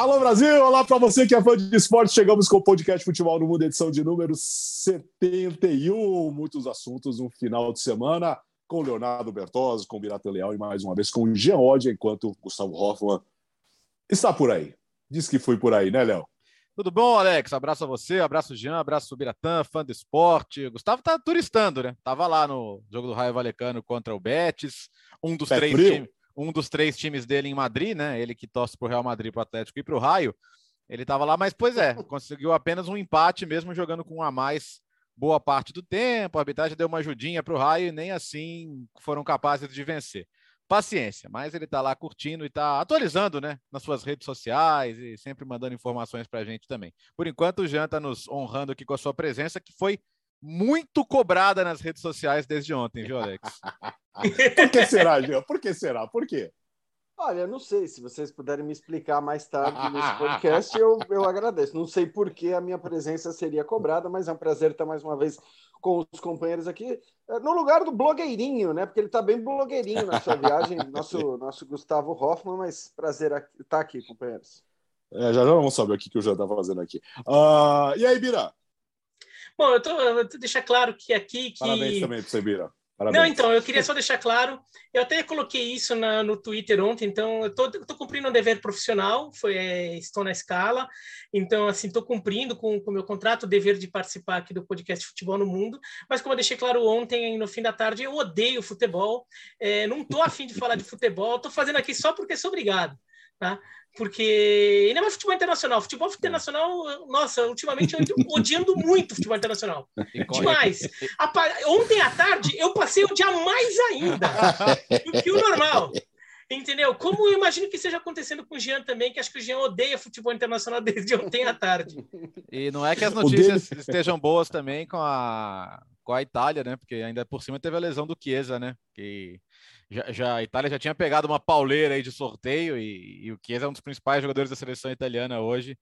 Alô Brasil, olá para você que é fã de esporte. Chegamos com o podcast Futebol no Mundo, edição de número 71. Muitos assuntos no final de semana com Leonardo Bertozzi, com Birata Leal e mais uma vez com o Jean Oddi, enquanto Gustavo Hoffman está por aí. Diz que foi por aí, né, Léo? Tudo bom, Alex? Abraço a você, abraço Jean, abraço Biratã, fã do esporte. Gustavo tá turistando, né? Tava lá no jogo do Raio Valecano contra o Betis, um dos três times um dos três times dele em Madrid, né? Ele que torce para o Real Madrid, para o Atlético e para o Raio. Ele estava lá, mas pois é, conseguiu apenas um empate, mesmo jogando com um a mais boa parte do tempo. A arbitragem deu uma ajudinha para o Raio e nem assim foram capazes de vencer. Paciência, mas ele está lá curtindo e está atualizando, né, nas suas redes sociais e sempre mandando informações para a gente também. Por enquanto, o Jean está nos honrando aqui com a sua presença, que foi muito cobrada nas redes sociais desde ontem, viu, Alex? Por que será, Jean? Por que será? Por quê? Olha, não sei. Se vocês puderem me explicar mais tarde nesse podcast, eu, eu agradeço. Não sei por que a minha presença seria cobrada, mas é um prazer estar mais uma vez com os companheiros aqui, é, no lugar do blogueirinho, né? Porque ele está bem blogueirinho na sua viagem, nosso, nosso Gustavo Hoffman, mas prazer estar aqui, companheiros. É, já já vamos saber o que, que o Jean está fazendo aqui. Uh, e aí, Bira? Bom, eu, tô, eu tô deixar claro que aqui que. Parabéns também para você, Bira. Parabéns. Não, então, eu queria só deixar claro, eu até coloquei isso na, no Twitter ontem, então eu tô, tô cumprindo um dever profissional, foi, é, estou na escala, então, assim, estou cumprindo com o meu contrato, o dever de participar aqui do podcast Futebol no Mundo, mas como eu deixei claro ontem, no fim da tarde, eu odeio futebol, é, não estou afim de falar de futebol, estou fazendo aqui só porque sou obrigado, tá? porque ainda mais futebol internacional. Futebol internacional, nossa, ultimamente eu odiando muito futebol internacional. Demais. Ontem à tarde eu passei o dia mais ainda do que o normal. Entendeu? Como eu imagino que esteja acontecendo com o Jean também, que acho que o Jean odeia futebol internacional desde ontem à tarde. E não é que as notícias estejam boas também com a, com a Itália, né? Porque ainda por cima teve a lesão do Chiesa, né? Que já, já, a Itália já tinha pegado uma pauleira aí de sorteio e, e o Chiesa é um dos principais jogadores da seleção italiana hoje.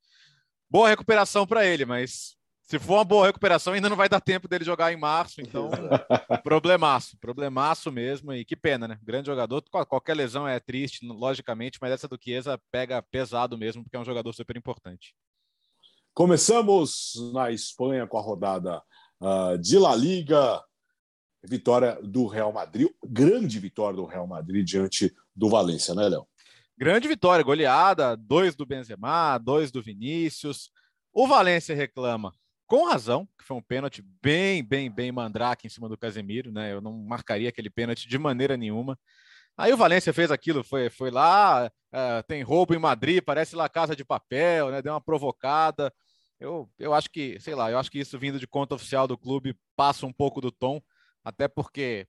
Boa recuperação para ele, mas se for uma boa recuperação, ainda não vai dar tempo dele jogar em março, então problemaço, problemaço mesmo, e que pena, né? Grande jogador, qualquer lesão é triste, logicamente, mas essa do Chiesa pega pesado mesmo, porque é um jogador super importante. Começamos na Espanha com a rodada uh, de La Liga, vitória do Real Madrid, grande vitória do Real Madrid diante do Valência, né, Léo? Grande vitória, goleada, dois do Benzema, dois do Vinícius. O Valência reclama, com razão, que foi um pênalti bem, bem, bem mandrake em cima do Casemiro, né? Eu não marcaria aquele pênalti de maneira nenhuma. Aí o Valência fez aquilo, foi, foi lá, uh, tem roubo em Madrid, parece lá casa de papel, né? Deu uma provocada. Eu, eu acho que, sei lá, eu acho que isso vindo de conta oficial do clube passa um pouco do tom até porque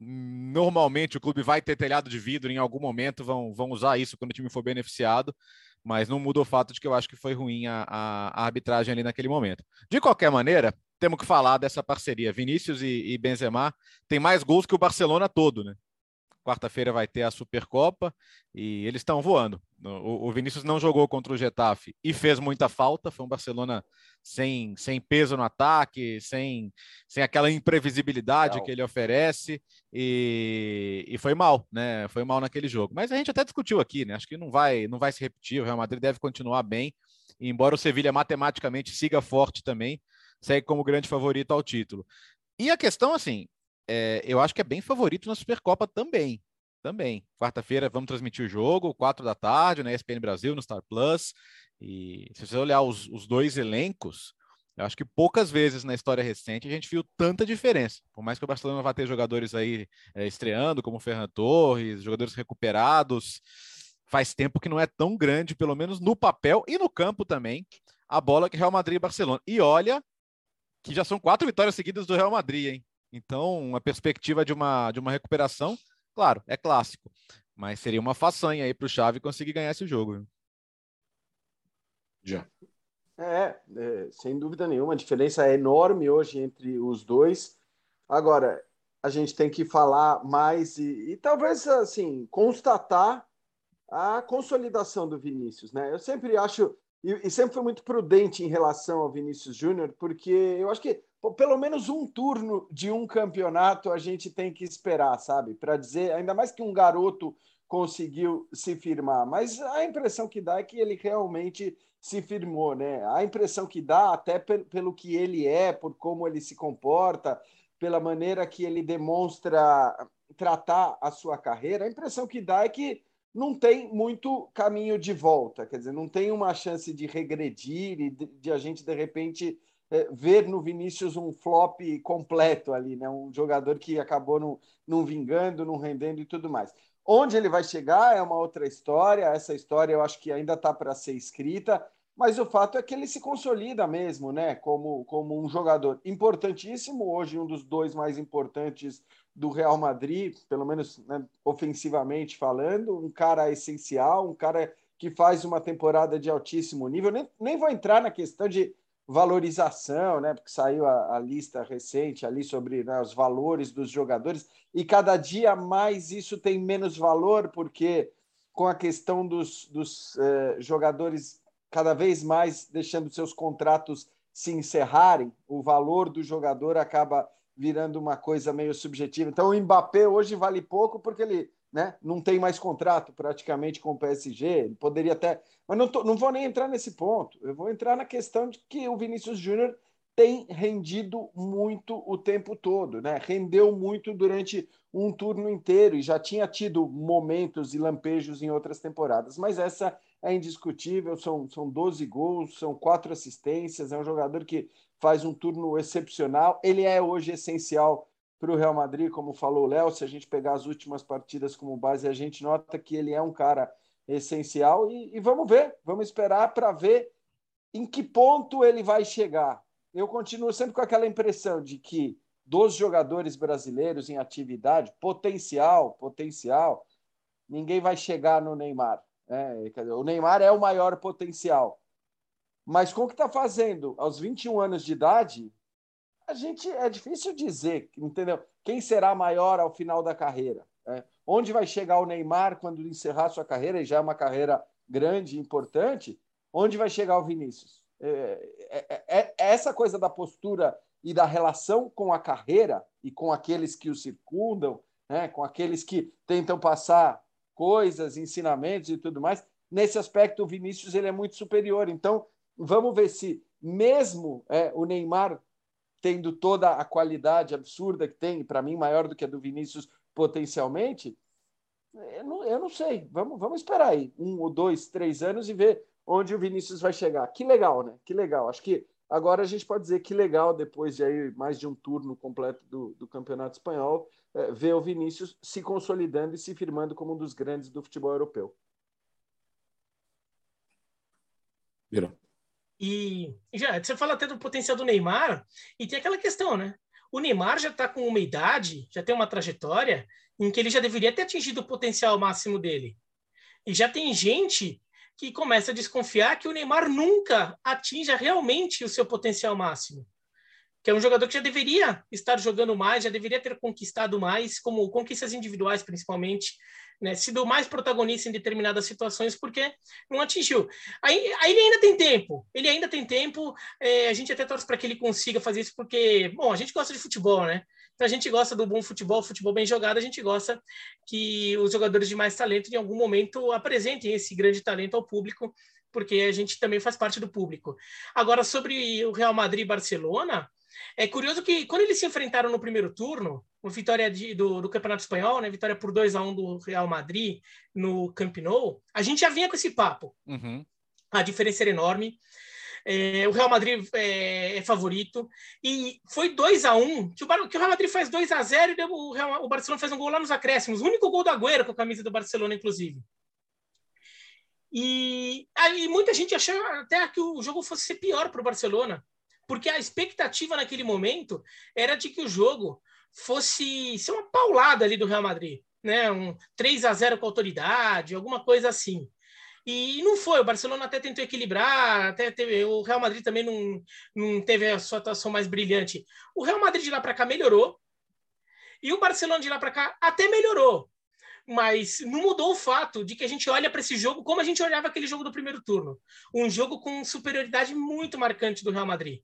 normalmente o clube vai ter telhado de vidro em algum momento, vão, vão usar isso quando o time for beneficiado, mas não muda o fato de que eu acho que foi ruim a, a, arbitragem ali naquele momento. De qualquer maneira, temos que falar dessa parceria. Vinícius e, e Benzema tem mais gols que o Barcelona todo, né? Quarta-feira vai ter a Supercopa e eles estão voando. O, o, Vinícius não jogou contra o Getafe e fez muita falta. Foi um Barcelona sem, sem peso no ataque, sem, sem aquela imprevisibilidade que ele oferece e, e foi mal, né? Foi mal naquele jogo. Mas a gente até discutiu aqui, né? Acho que não vai, não vai se repetir. O Real Madrid deve continuar bem, embora o Sevilha matematicamente siga forte também, segue como grande favorito ao título. E a questão, assim, é, eu acho que é bem favorito na Supercopa também. Também. Quarta-feira vamos transmitir o jogo, quatro da tarde, na ESPN Brasil, no Star Plus. E se você olhar os, os dois elencos, eu acho que poucas vezes na história recente a gente viu tanta diferença. Por mais que o Barcelona vá ter jogadores aí é, estreando, como o Ferran Torres, jogadores recuperados, faz tempo que não é tão grande, pelo menos no papel e no campo também, a bola que Real Madrid e Barcelona. E olha que já são quatro vitórias seguidas do Real Madrid, hein? Então, a perspectiva de uma, de uma recuperação, claro, é clássico, mas seria uma façanha aí para o Xavi conseguir ganhar esse jogo. Já. É, é, sem dúvida nenhuma, a diferença é enorme hoje entre os dois. Agora, a gente tem que falar mais e, e talvez, assim, constatar a consolidação do Vinícius, né? Eu sempre acho, e, e sempre fui muito prudente em relação ao Vinícius Júnior, porque eu acho que pelo menos um turno de um campeonato a gente tem que esperar, sabe? Para dizer, ainda mais que um garoto conseguiu se firmar, mas a impressão que dá é que ele realmente se firmou, né? A impressão que dá, até pelo que ele é, por como ele se comporta, pela maneira que ele demonstra tratar a sua carreira, a impressão que dá é que não tem muito caminho de volta, quer dizer, não tem uma chance de regredir e de, de a gente, de repente, ver no Vinícius um flop completo ali, né? um jogador que acabou não, não vingando, não rendendo e tudo mais. Onde ele vai chegar é uma outra história. Essa história eu acho que ainda está para ser escrita, mas o fato é que ele se consolida mesmo, né? Como, como um jogador importantíssimo, hoje um dos dois mais importantes do Real Madrid, pelo menos né, ofensivamente falando, um cara essencial, um cara que faz uma temporada de altíssimo nível. Nem, nem vou entrar na questão de valorização, né? Porque saiu a, a lista recente ali sobre né, os valores dos jogadores e cada dia mais isso tem menos valor porque com a questão dos, dos eh, jogadores cada vez mais deixando seus contratos se encerrarem, o valor do jogador acaba virando uma coisa meio subjetiva. Então o Mbappé hoje vale pouco porque ele né? Não tem mais contrato praticamente com o PSG. Poderia até. Mas não, tô, não vou nem entrar nesse ponto. Eu vou entrar na questão de que o Vinícius Júnior tem rendido muito o tempo todo, né? Rendeu muito durante um turno inteiro e já tinha tido momentos e lampejos em outras temporadas, mas essa é indiscutível. São, são 12 gols, são quatro assistências. É um jogador que faz um turno excepcional. Ele é hoje essencial para o Real Madrid, como falou o Léo, se a gente pegar as últimas partidas como base, a gente nota que ele é um cara essencial e, e vamos ver, vamos esperar para ver em que ponto ele vai chegar. Eu continuo sempre com aquela impressão de que dos jogadores brasileiros em atividade, potencial, potencial, ninguém vai chegar no Neymar. Né? O Neymar é o maior potencial. Mas com o que está fazendo aos 21 anos de idade, a gente é difícil dizer, entendeu? Quem será maior ao final da carreira? Né? Onde vai chegar o Neymar quando encerrar sua carreira, e já é uma carreira grande importante? Onde vai chegar o Vinícius? É, é, é, é, essa coisa da postura e da relação com a carreira e com aqueles que o circundam, né? com aqueles que tentam passar coisas, ensinamentos e tudo mais. Nesse aspecto, o Vinícius ele é muito superior. Então, vamos ver se mesmo é, o Neymar tendo toda a qualidade absurda que tem, para mim maior do que a do Vinícius potencialmente, eu não, eu não, sei. Vamos, vamos esperar aí um ou dois, três anos e ver onde o Vinícius vai chegar. Que legal, né? Que legal. Acho que agora a gente pode dizer que legal, depois de aí mais de um turno completo do, do Campeonato Espanhol, é, ver o Vinícius se consolidando e se firmando como um dos grandes do futebol europeu. Virou. E já, você fala até do potencial do Neymar, e tem aquela questão, né? O Neymar já está com uma idade, já tem uma trajetória em que ele já deveria ter atingido o potencial máximo dele. E já tem gente que começa a desconfiar que o Neymar nunca atinja realmente o seu potencial máximo. Que é um jogador que já deveria estar jogando mais, já deveria ter conquistado mais, como conquistas individuais principalmente, né, sido mais protagonista em determinadas situações porque não atingiu. Aí, aí ele ainda tem tempo, ele ainda tem tempo, é, a gente até torce para que ele consiga fazer isso porque, bom, a gente gosta de futebol, né? Então a gente gosta do bom futebol, futebol bem jogado, a gente gosta que os jogadores de mais talento em algum momento apresentem esse grande talento ao público, porque a gente também faz parte do público. Agora, sobre o Real Madrid e Barcelona, é curioso que quando eles se enfrentaram no primeiro turno, uma vitória de, do, do, Campeonato Espanhol, né? Vitória por 2 a 1 do Real Madrid no Camp Nou, a gente já vinha com esse papo. Uhum. A diferença era enorme. É, o Real Madrid é, é, favorito. E foi 2 a 1 que o, que o Real Madrid faz 2 a 0 e o, Real, o Barcelona faz um gol lá nos acréscimos. O único gol do Agüero com a camisa do Barcelona, inclusive. E aí muita gente achou até que o jogo fosse ser pior para o Barcelona porque a expectativa naquele momento era de que o jogo fosse ser uma paulada ali do Real Madrid, né? Um 3 a 0 com autoridade, alguma coisa assim. E não foi, o Barcelona até tentou equilibrar, até teve, o Real Madrid também não, não teve a sua atuação mais brilhante. O Real Madrid de lá para cá melhorou, e o Barcelona de lá para cá até melhorou, mas não mudou o fato de que a gente olha para esse jogo como a gente olhava aquele jogo do primeiro turno. Um jogo com superioridade muito marcante do Real Madrid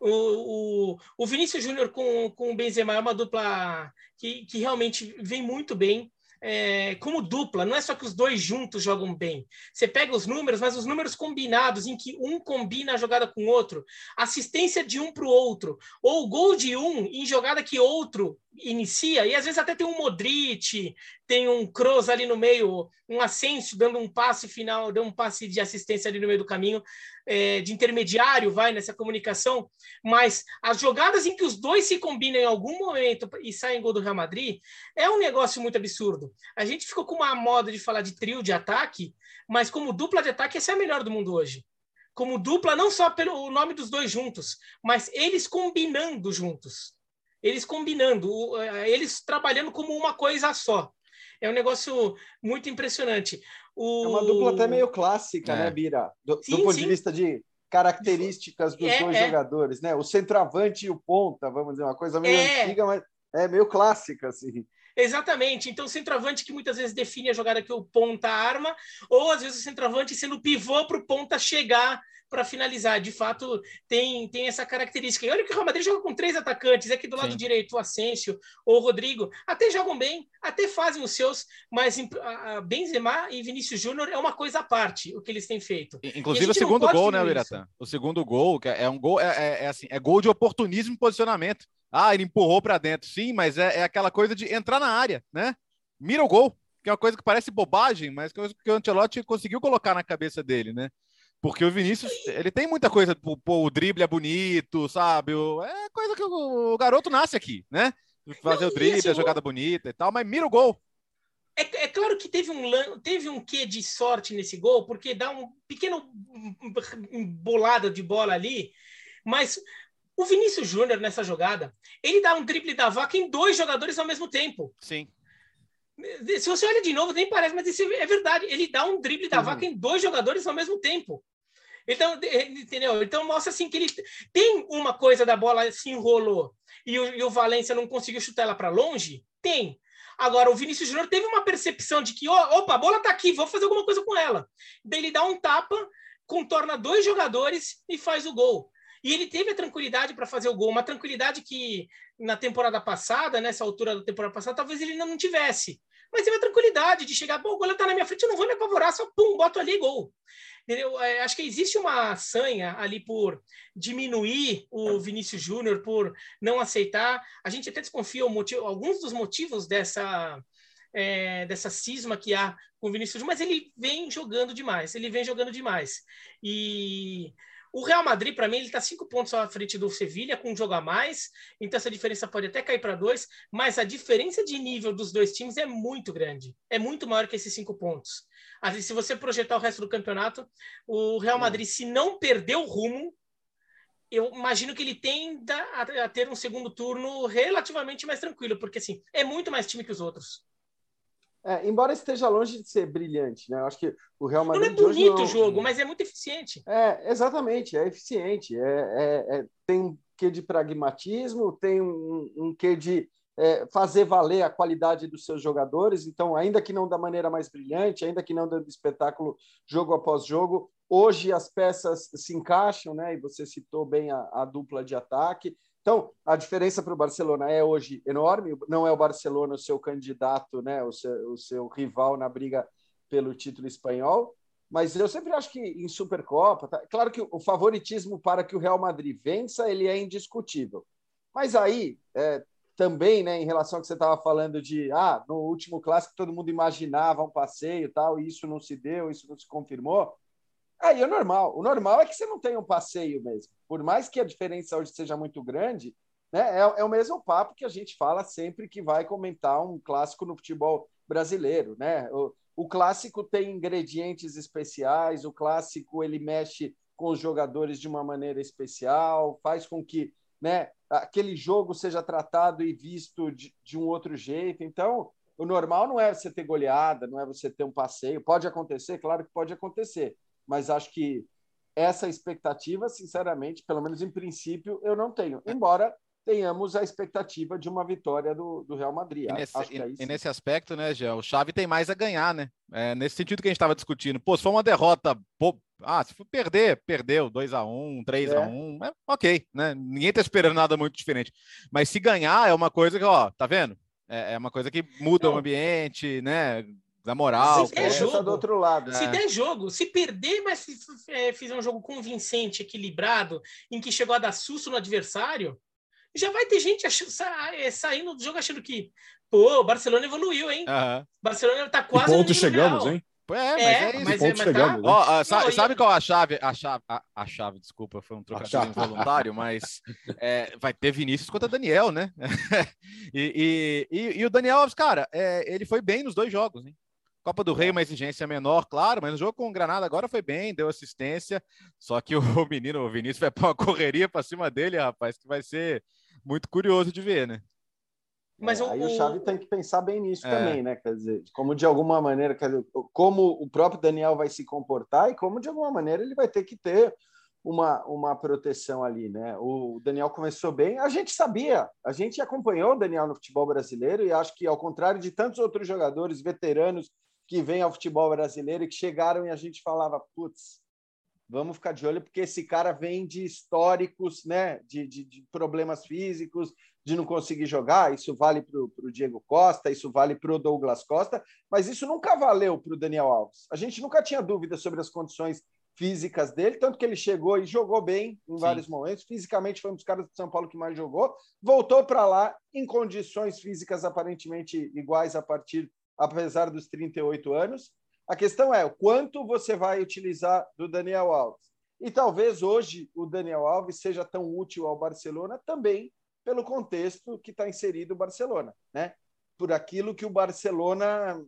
O, o, o Vinícius Júnior com, com o Benzema é uma dupla que, que realmente vem muito bem é, como dupla, não é só que os dois juntos jogam bem. Você pega os números, mas os números combinados, em que um combina a jogada com o outro, assistência de um para o outro, ou gol de um em jogada que outro inicia, e às vezes até tem um Modric, tem um Kroos ali no meio, um Asensio dando um passe final, dando um passe de assistência ali no meio do caminho, é, de intermediário, vai nessa comunicação, mas as jogadas em que os dois se combinam em algum momento e saem gol do Real Madrid, é um negócio muito absurdo. A gente ficou com uma moda de falar de trio de ataque, mas como dupla de ataque, essa é a melhor do mundo hoje como dupla, não só pelo nome dos dois juntos, mas eles combinando juntos eles combinando, eles trabalhando como uma coisa só. É um negócio muito impressionante. O... É uma dupla até meio clássica, né, é. né, Bira? Do, sim, do ponto sim. de vista de características dos é, dois é. jogadores, né? O centroavante e o ponta, vamos dizer, uma coisa meio é. antiga, mas é meio clássica, assim. Exatamente. Então, o centroavante que muitas vezes define a jogada que o ponta arma, ou às vezes o centroavante sendo pivô para o ponta chegar para finalizar. De fato, tem, tem essa característica. E olha que o Real Madrid joga com três atacantes, aqui do lado Sim. direito, o Asensio ou o Rodrigo, até jogam bem, até fazem os seus, mas a Benzema e Vinícius Júnior é uma coisa à parte, o que eles têm feito. Inclusive o segundo gol, né, Iratan? O segundo gol, que é um gol, é, é, é, assim, é gol de oportunismo e posicionamento. Ah, ele empurrou para dentro, sim, mas é, é aquela coisa de entrar na área, né? Mira o gol, que é uma coisa que parece bobagem, mas que o Ancelotti conseguiu colocar na cabeça dele, né? Porque o Vinícius, ele tem muita coisa, pô, o drible é bonito, sabe? É coisa que o, garoto nasce aqui, né? Fazer Não, o drible, assim, a jogada bonita e tal, mas mira o gol. É, é, claro que teve um, teve um quê de sorte nesse gol, porque dá um pequeno bolada de bola ali, mas o Vinícius Júnior nessa jogada, ele dá um drible da vaca em dois jogadores ao mesmo tempo. Sim. Se você olha de novo, nem parece, mas isso é verdade. Ele dá um drible da uhum. vaca em dois jogadores ao mesmo tempo. Então, entendeu? Então mostra assim que ele tem uma coisa da bola se enrolou e o, e o Valência não conseguiu chutar ela para longe. Tem. Agora, o Vinícius Júnior teve uma percepção de que, ó, opa, a bola tá aqui, vou fazer alguma coisa com ela. Daí ele dá um tapa, contorna dois jogadores e faz o gol. E ele teve a tranquilidade para fazer o gol, uma tranquilidade que na temporada passada, nessa altura da temporada passada, talvez ele ainda não tivesse. Mas teve a tranquilidade de chegar, bom, o goleiro está na minha frente, eu não vou me apavorar, só pum, boto ali gol. Entendeu? É, acho que existe uma sanha ali por diminuir o Vinícius Júnior, por não aceitar. A gente até desconfia motivo, alguns dos motivos dessa, é, dessa cisma que há com o Vinícius mas ele vem jogando demais, ele vem jogando demais. E o Real Madrid, para mim, ele está cinco pontos à frente do Sevilha, com um jogo a mais, então essa diferença pode até cair para dois, mas a diferença de nível dos dois times é muito grande, é muito maior que esses cinco pontos. Assim, se você projetar o resto do campeonato, o Real Madrid, se não perder o rumo, eu imagino que ele tenda a ter um segundo turno relativamente mais tranquilo, porque assim, é muito mais time que os outros. É, embora esteja longe de ser brilhante, né? Eu acho que o Real Madrid. Não é bonito o jogo, mas é muito eficiente. É, exatamente, é eficiente. É, é, é tem um quê de pragmatismo, tem um, um quê de é, fazer valer a qualidade dos seus jogadores. Então, ainda que não da maneira mais brilhante, ainda que não dando espetáculo jogo após jogo, hoje as peças se encaixam, né? E você citou bem a, a dupla de ataque. Então, a diferença para o Barcelona é hoje enorme. Não é o Barcelona o seu candidato, né, o seu, o seu rival na briga pelo título espanhol. Mas eu sempre acho que em Supercopa, tá? claro que o favoritismo para que o Real Madrid vença ele é indiscutível. Mas aí, é, também, né, em relação ao que você estava falando de, ah, no último clássico todo mundo imaginava um passeio tal, e isso não se deu, isso não se confirmou. Aí é normal. O normal é que você não tenha um passeio mesmo. Por mais que a diferença hoje seja muito grande, né, é, é o mesmo papo que a gente fala sempre que vai comentar um clássico no futebol brasileiro. Né? O, o clássico tem ingredientes especiais, o clássico ele mexe com os jogadores de uma maneira especial, faz com que né, aquele jogo seja tratado e visto de, de um outro jeito. Então, o normal não é você ter goleada, não é você ter um passeio. Pode acontecer, claro que pode acontecer mas acho que essa expectativa, sinceramente, pelo menos em princípio, eu não tenho. Embora tenhamos a expectativa de uma vitória do, do Real Madrid. E nesse, e, e nesse aspecto, né, Gé, o Xavi tem mais a ganhar, né? É, nesse sentido que a gente estava discutindo. Pô, se for uma derrota, pô, ah, se for perder, perdeu 2 a 1 3 a 1 é. é, ok, né? Ninguém tá esperando nada muito diferente. Mas se ganhar é uma coisa que, ó, tá vendo? É, é uma coisa que muda Não. o ambiente, né? Da moral. Se der jogo, do outro lado. Se é. der jogo, se perder, mas é, fizer um jogo convincente, equilibrado, em que chegou a dar susto no adversário, já vai ter gente achando, é, saindo do jogo achando que, pô, o Barcelona evoluiu, hein? Uhum. Barcelona tá quase. Que ponto chegamos, real. hein? É, mas é, é isso. Mas, é, mas chegamos, tá... oh, uh, sabe, Não, sabe qual a chave? A chave, a, a chave, desculpa, foi um trocadilho involuntário, mas é, vai ter Vinícius contra Daniel, né? e, e, e, e, o Daniel Alves, cara, é, ele foi bem nos dois jogos, hein? Copa do Rei, uma exigência menor, claro, mas no jogo com o Granada agora foi bem, deu assistência. Só que o menino, o Vinícius, vai pôr uma correria para cima dele, rapaz, que vai ser muito curioso de ver, né? Mas é, o, aí o Xavi tem que pensar bem nisso é. também, né? Quer dizer, como de alguma maneira, quer dizer, como o próprio Daniel vai se comportar e como de alguma maneira ele vai ter que ter uma, uma proteção ali, né? O Daniel começou bem, a gente sabia, a gente acompanhou o Daniel no futebol brasileiro e acho que ao contrário de tantos outros jogadores veteranos que vêm ao futebol brasileiro e que chegaram e a gente falava, putz, vamos ficar de olho porque esse cara vem de históricos, né? De, de, de problemas físicos, de não conseguir jogar. Isso vale para o Diego Costa, isso vale para o Douglas Costa, mas isso nunca valeu para o Daniel Alves. A gente nunca tinha dúvida sobre as condições físicas dele, tanto que ele chegou e jogou bem em Sim. vários momentos. Fisicamente foi um dos caras do São Paulo que mais jogou. Voltou para lá em condições físicas aparentemente iguais a partir, apesar dos 38 anos. A questão é o quanto você vai utilizar do Daniel Alves. E talvez hoje o Daniel Alves seja tão útil ao Barcelona também pelo contexto que está inserido o Barcelona, né? Por aquilo que o Barcelona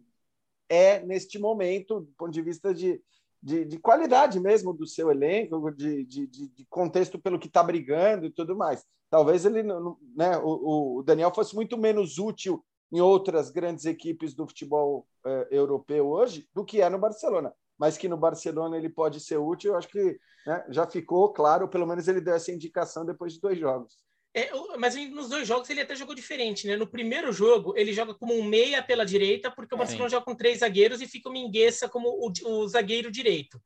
é neste momento, do ponto de vista de, de, de qualidade mesmo do seu elenco, de, de, de contexto pelo que está brigando e tudo mais. Talvez ele, né, o, o, Daniel fosse muito menos útil em outras grandes equipes do futebol eh, europeu hoje do que é no Barcelona. Mas que no Barcelona ele pode ser útil, eu acho que né, já ficou claro, pelo menos ele deu essa indicação depois de dois jogos. É, mas nos dois jogos ele até jogou diferente, né? No primeiro jogo, ele joga como um meia pela direita, porque o Barcelona Sim. joga com três zagueiros e fica o Mingueça como o, o zagueiro direito.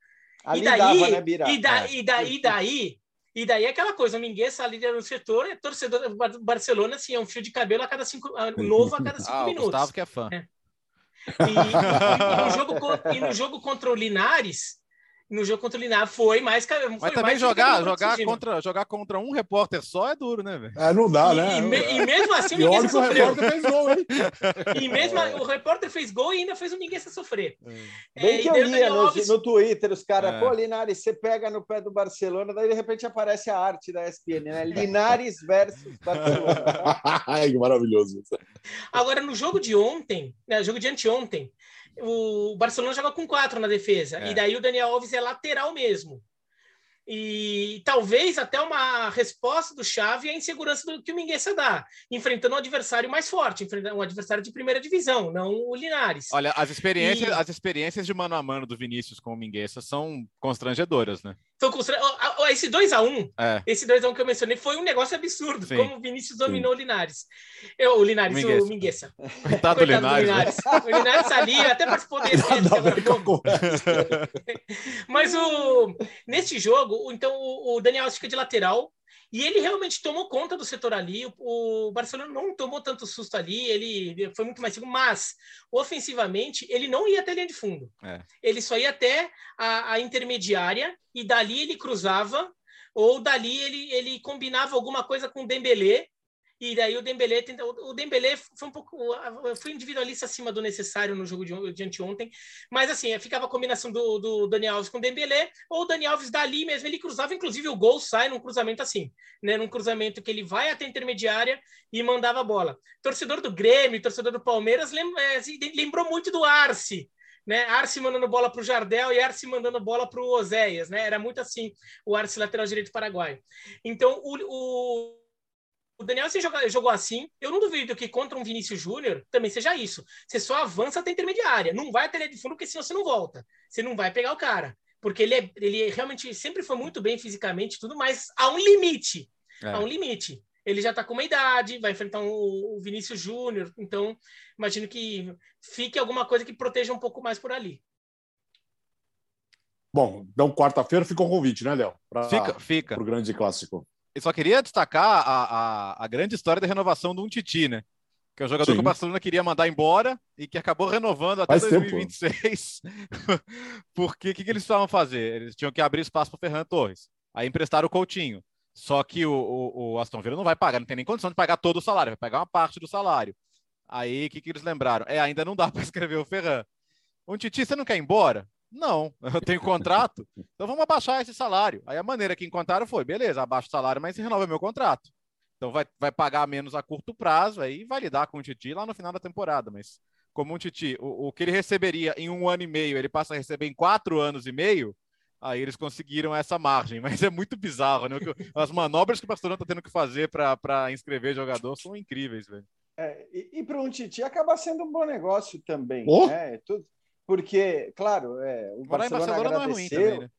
Ali e daí, dava, né, Bira? E, da, é. e, daí, e daí, e daí aquela coisa, o Mingueça ali no setor, é torcedor do Barcelona, assim, é um fio de cabelo a cada cinco, novo a cada cinco ah, minutos. O Gustavo que é fã. É. E, e, no jogo, e no jogo contra o Linares, no jogo contra o Linar foi mais. Foi Mas também mais jogar, jogar, contra, jogar contra um repórter só é duro, né, velho? É, não dá, e, né? E, me, e, mesmo assim, ninguém se sofreu. O repórter fez gol, hein? E mesmo é. o repórter fez gol e ainda fez o ninguém se sofrer. É. Bem é, que eu lia no, Alves... no Twitter os caras, é. pô, Linares, você pega no pé do Barcelona, daí de repente aparece a arte da ESPN, né? Linares versus Barcelona. Ai, que maravilhoso. Agora, no jogo de ontem, né, jogo de anteontem, o Barcelona joga com quatro na defesa. É. E daí o Daniel Alves é lateral mesmo. E talvez até uma resposta do Xavi é a insegurança do que o Mingueza dá, enfrentando um adversário mais forte, enfrentando um adversário de primeira divisão, não o Linares. Olha, as experiências, e... as experiências de mano a mano do Vinícius com o Mingueza são constrangedoras, né? São constra... Esse 2x1, um, é. esse 2x1 que eu mencionei, foi um negócio absurdo, Sim. como o Vinícius dominou Sim. o Linares. Eu, o Linares, o Mingueza. Coitado, do Linares. Linares. Né? O Linares ali até participou desse. Mas o... neste jogo, então o, Daniel fica de lateral e ele realmente tomou conta do setor ali. O, Barcelona não tomou tanto susto ali, ele foi muito mais seguro, mas ofensivamente ele não ia até a linha de fundo. É. Ele só ia até a, a, intermediária e dali ele cruzava ou dali ele, ele combinava alguma coisa com o Dembélé e daí o Dembélé, o Dembélé foi um pouco, foi individualista acima do necessário no jogo de, de anteontem, mas assim, ficava a combinação do, do Dani Alves com o Dembélé, ou o Dani Alves dali mesmo, ele cruzava, inclusive o gol sai num cruzamento assim, né, num cruzamento que ele vai até a intermediária e mandava a bola. Torcedor do Grêmio, torcedor do Palmeiras, é, lembrou muito do Arce, né? Arce mandando bola para o Jardel e Arce mandando bola para o Oséias, né? Era muito assim o Arce lateral direito paraguaio. Então o, o o Daniel você joga, jogou assim. Eu não duvido que contra um Vinícius Júnior também seja isso. Você só avança até intermediária. Não vai até de fundo, porque senão você não volta. Você não vai pegar o cara. Porque ele, é, ele realmente sempre foi muito bem fisicamente tudo, mas há um limite. É. Há um limite. ele já está com uma idade, vai enfrentar o, Vinícius Júnior, então imagino que fique alguma coisa que proteja um pouco mais por ali. Bom, então quarta-feira fica o convite, né, Léo? Fica, fica. Para o grande clássico. Eu só queria destacar a, a, a, grande história da renovação do um Titi, né? Que é um jogador Sim. que o Barcelona queria mandar embora e que acabou renovando até Faz 2026. Porque o que, que, eles precisavam fazer? Eles tinham que abrir espaço para o Ferran Torres. Aí emprestaram o Coutinho. Só que o, o, o, Aston Villa não vai pagar, não tem nem condição de pagar todo o salário, vai pagar uma parte do salário. Aí o que, que eles lembraram? É, ainda não dá para escrever o Ferran. Um Titi, você não quer ir embora? Não, eu tenho contrato, então vamos abaixar esse salário. Aí a maneira que encontraram foi: beleza, abaixa o salário, mas renova meu contrato. Então vai, vai pagar menos a curto prazo, aí vai lidar com o Titi lá no final da temporada. Mas como um Titi, o, o que ele receberia em um ano e meio, ele passa a receber em quatro anos e meio, aí eles conseguiram essa margem. Mas é muito bizarro, né? As manobras que o Barcelona está tendo que fazer para inscrever jogador são incríveis, velho. É, e, e para um Titi acaba sendo um bom negócio também. Oh. Né? Tudo, porque, claro, é, o Barcelona, Barcelona agradeceu. É, também,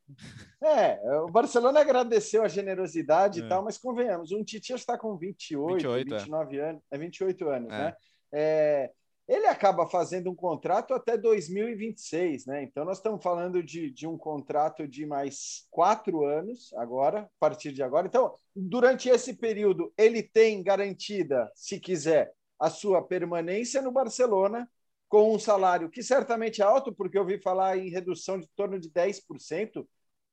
né? é, o Barcelona agradeceu a generosidade é. e tal, mas convenhamos, um Titi está com 28, 28 29 é. anos, é 28 anos, é. né? É, ele acaba fazendo um contrato até 2026, né? Então nós estamos falando de, de um contrato de mais quatro anos agora, a partir de agora. Então, durante esse período, ele tem garantida, se quiser, a sua permanência no Barcelona com um salário que certamente é alto, porque eu ouvi falar em redução de torno de 10%,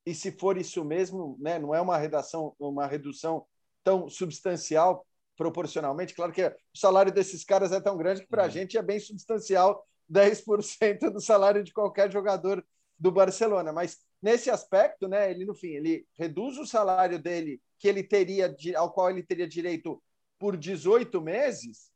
e se for isso mesmo, né, não é uma redação, uma redução tão substancial proporcionalmente. Claro que o salário desses caras é tão grande que para a uhum. gente é bem substancial 10% do salário de qualquer jogador do Barcelona. Mas nesse aspecto, né, ele no fim ele reduz o salário dele que ele teria ao qual ele teria direito por 18 meses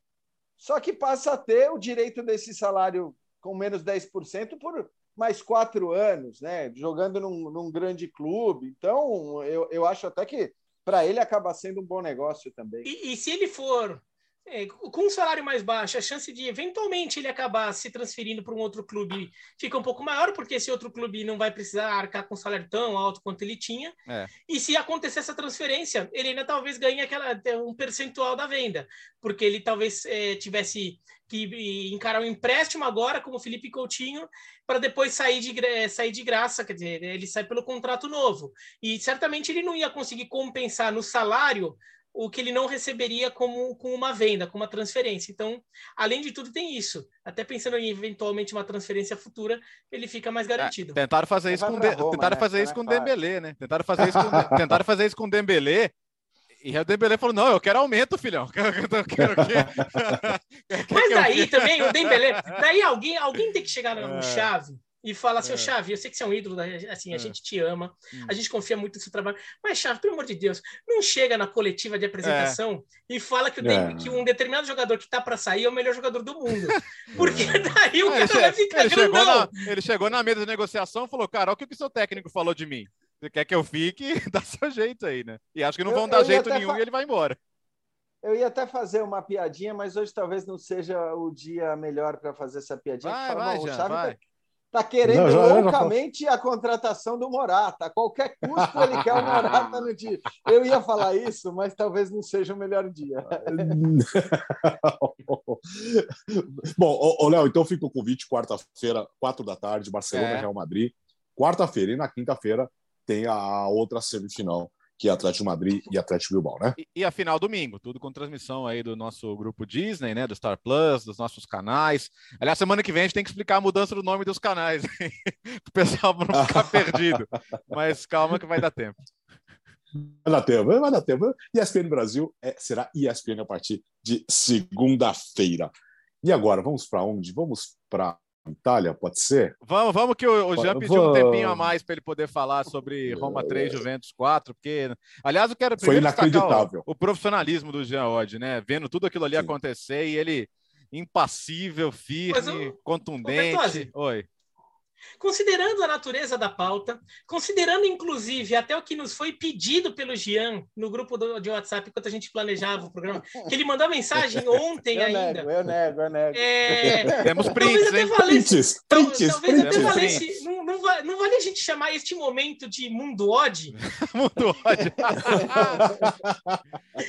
só que passa a ter o direito desse salário com menos 10% por mais quatro anos, né? jogando num, num grande clube. Então, eu, eu acho até que para ele acaba sendo um bom negócio também. E, e se ele for é, com um salário mais baixo, a chance de eventualmente ele acabar se transferindo para um outro clube fica um pouco maior, porque esse outro clube não vai precisar arcar com um salário tão alto quanto ele tinha. É. E se acontecer essa transferência, ele ainda talvez ganhe aquela, um percentual da venda, porque ele talvez é, tivesse que encarar um empréstimo agora, como Felipe Coutinho, para depois sair de, sair de graça, quer dizer, ele sai pelo contrato novo. E certamente ele não ia conseguir compensar no salário o que ele não receberia como com uma venda, com uma transferência. Então, além de tudo, tem isso. Até pensando em eventualmente uma transferência futura, ele fica mais garantido. É, tentaram fazer isso com, de... Roma, tentaram né? fazer isso com o Dembélé, né? Tentaram fazer isso com tentaram fazer isso com o Dembélé. E o Dembélé falou: "Não, eu quero aumento, filhão. Eu quero, o quê? Mas daí também o Dembélé, daí alguém, alguém tem que chegar no é. chave e fala assim, é. Chave, eu sei que você é um ídolo, assim, a é. gente te ama, hum. a gente confia muito no seu trabalho, mas Chave, pelo amor de Deus, não chega na coletiva de apresentação é. e fala que, é. que, um determinado jogador que está para sair é o melhor jogador do mundo, porque daí o cara vai ficar ele chegou, na, ele chegou na mesa de negociação e falou, cara, olha o que o seu técnico falou de mim. Você quer que eu fique? Dá seu jeito aí, né? E acho que não vão eu, dar eu jeito nenhum fa... e ele vai embora. Eu ia até fazer uma piadinha, mas hoje talvez não seja o dia melhor para fazer essa piadinha. Vai, vai, já, vai. Tá Está querendo não, já, loucamente já... a contratação do Morata. A qualquer custo ele quer o Morata no dia. Eu ia falar isso, mas talvez não seja o melhor dia. Bom, ô, Léo, então fica o convite quarta-feira, quatro da tarde, Barcelona é. Real Madrid. Quarta-feira e na quinta-feira tem a outra semifinal que é Atlético Madrid e Atlético Bilbao, né? E, e, a final domingo, tudo com transmissão aí do nosso grupo Disney, né? Do Star Plus, dos nossos canais. Aliás, semana que vem a gente tem que explicar a mudança do nome dos canais, o pessoal não ficar perdido. Mas calma que vai dar tempo. Vai dar tempo, vai dar tempo. ESPN Brasil é, será ESPN a partir de segunda-feira. E agora, vamos para onde? Vamos para Itália, pode ser? Vamos, vamos que o, o Jean pediu um tempinho a mais para ele poder falar sobre Roma 3, Juventus 4, porque, aliás, eu quero Foi inacreditável. O, o, profissionalismo do Jean Odd, né? Vendo tudo aquilo ali Sim. acontecer e ele impassível, firme, contundente. Oi. Considerando a natureza da pauta, considerando inclusive até o que nos foi pedido pelo Jean no grupo do, de WhatsApp enquanto a gente planejava o programa, que ele mandou mensagem ontem eu ainda. Nego, eu nego, eu nego. É, Temos prints, hein? Valesse, prints, prints, talvez prints. até valesse, não, não, não, não vale a gente chamar este momento de mundo odd? mundo odd.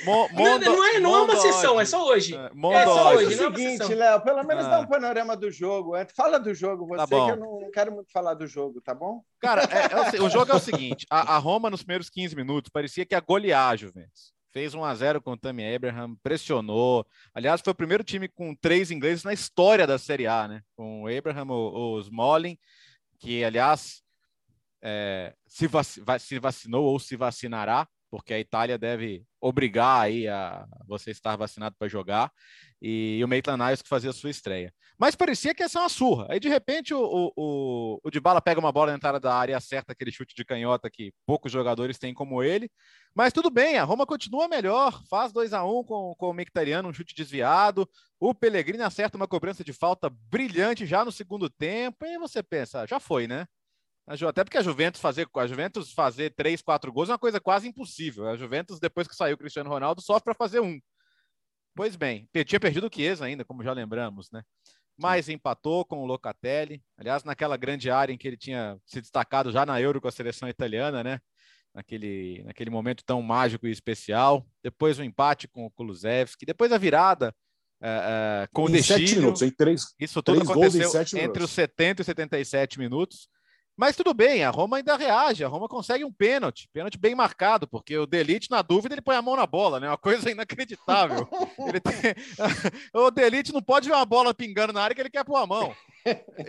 Mo, não, não, é, não é uma sessão, é só hoje. É, é só hoje, é o seguinte, Léo, pelo menos ah. dá um panorama do jogo. Fala do jogo, você, tá que eu não quero muito falar do jogo, tá bom? Cara, é, é o, jogo é o seguinte: a, a, Roma, nos primeiros 15 minutos, parecia que ia golear a Juventus. Fez 1 a 0 com o Tammy Abraham, pressionou. Aliás, foi o primeiro time com três ingleses na história da Série A, né? Com o Abraham, o, o Smalling, que, aliás, é, se, vac, se vacinou ou se vacinará, porque a Itália deve obrigar aí a você estar vacinado para jogar, e, o Maitland Niles que fazia a sua estreia. Mas parecia que ia ser uma surra. Aí, de repente, o, o, o, Dybala pega uma bola na entrada da área e acerta aquele chute de canhota que poucos jogadores têm como ele. Mas tudo bem, a Roma continua melhor, faz 2 a 1 um com, com o Mictariano, um chute desviado. O Pellegrini acerta uma cobrança de falta brilhante já no segundo tempo. E você pensa, já foi, né? Até porque a Juventus fazer, a Juventus fazer três, quatro gols é uma coisa quase impossível. A Juventus, depois que saiu o Cristiano Ronaldo, sofre para fazer um. Pois bem, tinha perdido o Chiesa ainda, como já lembramos, né? Mas empatou com o Locatelli. Aliás, naquela grande área em que ele tinha se destacado já na Euro com a seleção italiana, né? Naquele, naquele momento tão mágico e especial. Depois o empate com o Kulusevski. Depois a virada é, é, com em o Sete minutos, em três, Isso tudo aconteceu entre os 70 e 77 minutos. Mas tudo bem, a Roma ainda reage, a Roma consegue um pênalti, pênalti bem marcado, porque o Delite, na dúvida, ele põe a mão na bola, né? Uma coisa inacreditável. tem... o Delite não pode ver uma bola pingando na área que ele quer pôr a mão.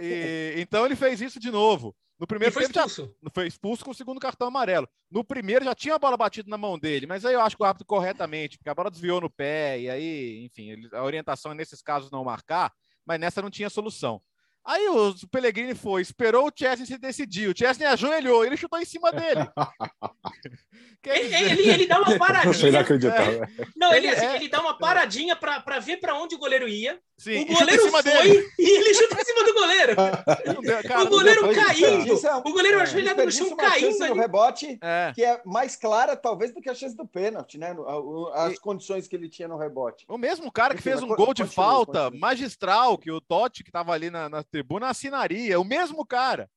E... Então ele fez isso de novo. No primeiro foi expulso. Já... foi expulso com o segundo cartão amarelo. No primeiro já tinha a bola batida na mão dele, mas aí eu acho que o árbitro corretamente, porque a bola desviou no pé, e aí, enfim, a orientação é nesses casos não marcar, mas nessa não tinha solução. Aí o Pellegrini foi, esperou o Chesney se decidir. O Chesney ajoelhou, ele chutou em cima dele. ele, ele, ele, dá uma paradinha. Não, ele, assim, é... ele dá uma paradinha para ver para onde o goleiro ia. Sim, o goleiro foi dele. e ele chuta em cima do goleiro. Cara, o goleiro caindo. É, o goleiro é, ajoelhado no chão caindo. Ali. rebote, é. que é mais clara, talvez, do que a chance do pênalti, né? As e... condições que ele tinha no rebote. O mesmo cara que Enfim, fez um gol de falta continua. magistral, que o Totti, que estava ali na, na tribuna, assinaria. O mesmo cara.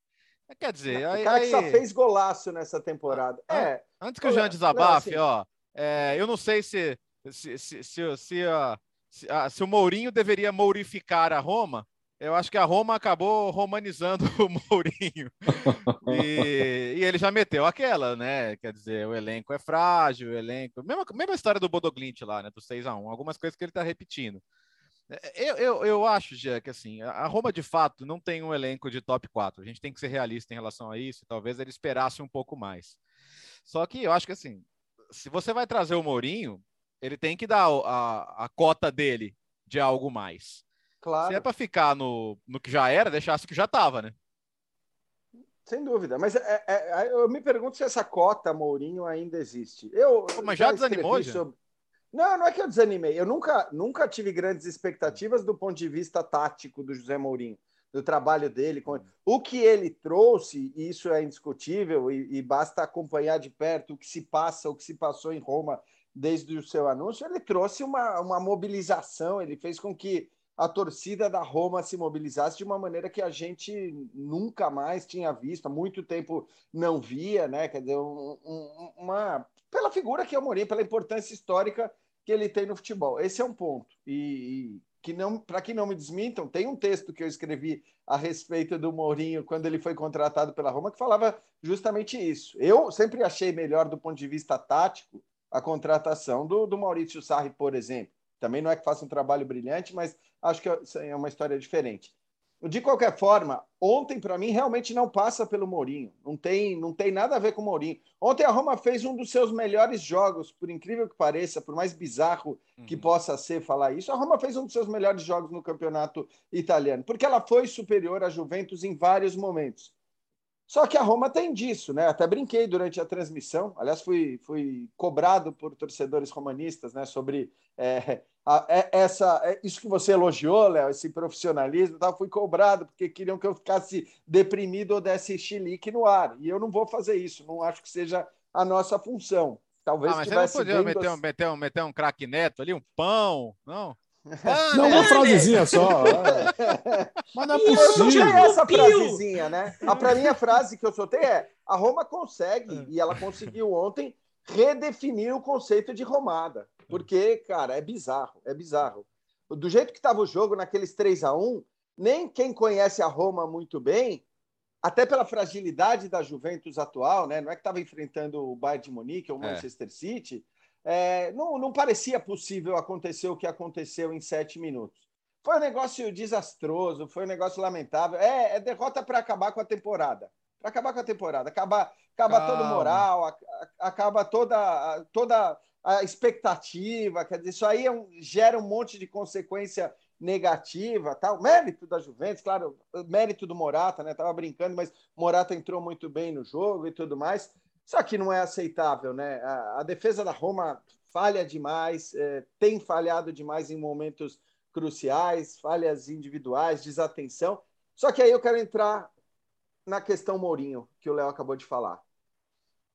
Quer dizer, o cara aí... que só fez golaço nessa temporada. Ah, é. Antes que o Jean desabafe, não, assim... ó, é, eu não sei se, se, se, se, se, uh, se, uh, se o Mourinho deveria mourificar a Roma, eu acho que a Roma acabou romanizando o Mourinho. E, e, ele já meteu aquela, né? Quer dizer, o elenco é frágil, o elenco. Mesma, mesma história do Bodoglint lá, né? Do 6 a 1 Algumas coisas que ele tá repetindo. É, eu, eu, eu acho, Jé, que assim, a Roma de fato não tem um elenco de top 4. A gente tem que ser realista em relação a isso. Talvez ele esperasse um pouco mais. Só que eu acho que assim, se você vai trazer o Mourinho, ele tem que dar a, a cota dele de algo mais. Claro. Se é para ficar no, no que já era, deixasse que já estava, né? Sem dúvida. Mas é, é, é, eu me pergunto se essa cota Mourinho ainda existe. Eu, mas já, já desanimou, já? Sobre... Não, não é que eu desanimei. Eu nunca, nunca tive grandes expectativas do ponto de vista tático do José Mourinho, do trabalho dele. O que ele trouxe, isso é indiscutível, e, e basta acompanhar de perto o que se passa, o que se passou em Roma desde o seu anúncio. Ele trouxe uma, uma mobilização, ele fez com que a torcida da Roma se mobilizasse de uma maneira que a gente nunca mais tinha visto, há muito tempo não via, né? Quer dizer, um, um, uma pela figura que é o Mourinho, pela importância histórica que ele tem no futebol. Esse é um ponto. E, e que não, para que não me desmintam, tem um texto que eu escrevi a respeito do Mourinho quando ele foi contratado pela Roma que falava justamente isso. Eu sempre achei melhor do ponto de vista tático a contratação do, do Maurício Sarri, por exemplo. Também não é que faça um trabalho brilhante, mas acho que é uma história diferente. De qualquer forma, ontem para mim realmente não passa pelo Mourinho. Não tem, não tem nada a ver com o Mourinho. Ontem a Roma fez um dos seus melhores jogos, por incrível que pareça, por mais bizarro que uhum. possa ser falar isso. A Roma fez um dos seus melhores jogos no campeonato italiano, porque ela foi superior à Juventus em vários momentos. Só que a Roma tem disso, né? Até brinquei durante a transmissão. Aliás, fui, fui cobrado por torcedores romanistas, né? Sobre é, a, é, essa, é, isso que você elogiou, Léo, esse profissionalismo, tá? fui cobrado porque queriam que eu ficasse deprimido ou desse chilique no ar. E eu não vou fazer isso. Não acho que seja a nossa função. Talvez ah, mas você não podia meter, um, meter, um, meter um craque neto ali, um pão, não? Não, uma frasezinha só. É. Mas não é possível. Eu não essa frasezinha, né? A pra mim a frase que eu soltei é: a Roma consegue, e ela conseguiu ontem, redefinir o conceito de romada. Porque, cara, é bizarro, é bizarro. Do jeito que estava o jogo naqueles 3 a 1 nem quem conhece a Roma muito bem, até pela fragilidade da Juventus atual, né? Não é que estava enfrentando o Bayern de Munique ou o é. Manchester é. City, é, não, não parecia possível acontecer o que aconteceu em sete minutos. Foi um negócio desastroso, foi um negócio lamentável. É, é derrota para acabar com a temporada. Para acabar com a temporada. Acabar, acaba todo moral, acaba toda, toda a expectativa. Quer dizer, isso aí é um, gera um monte de consequência negativa, tal. Mérito da Juventus, claro, mérito do Morata, né? Tava brincando, mas Morata entrou muito bem no jogo e tudo mais. Só que não é aceitável, né? A, a defesa da Roma falha demais, é, tem falhado demais em momentos cruciais, falhas individuais, desatenção. Só que aí eu quero entrar na questão Mourinho, que o Léo acabou de falar.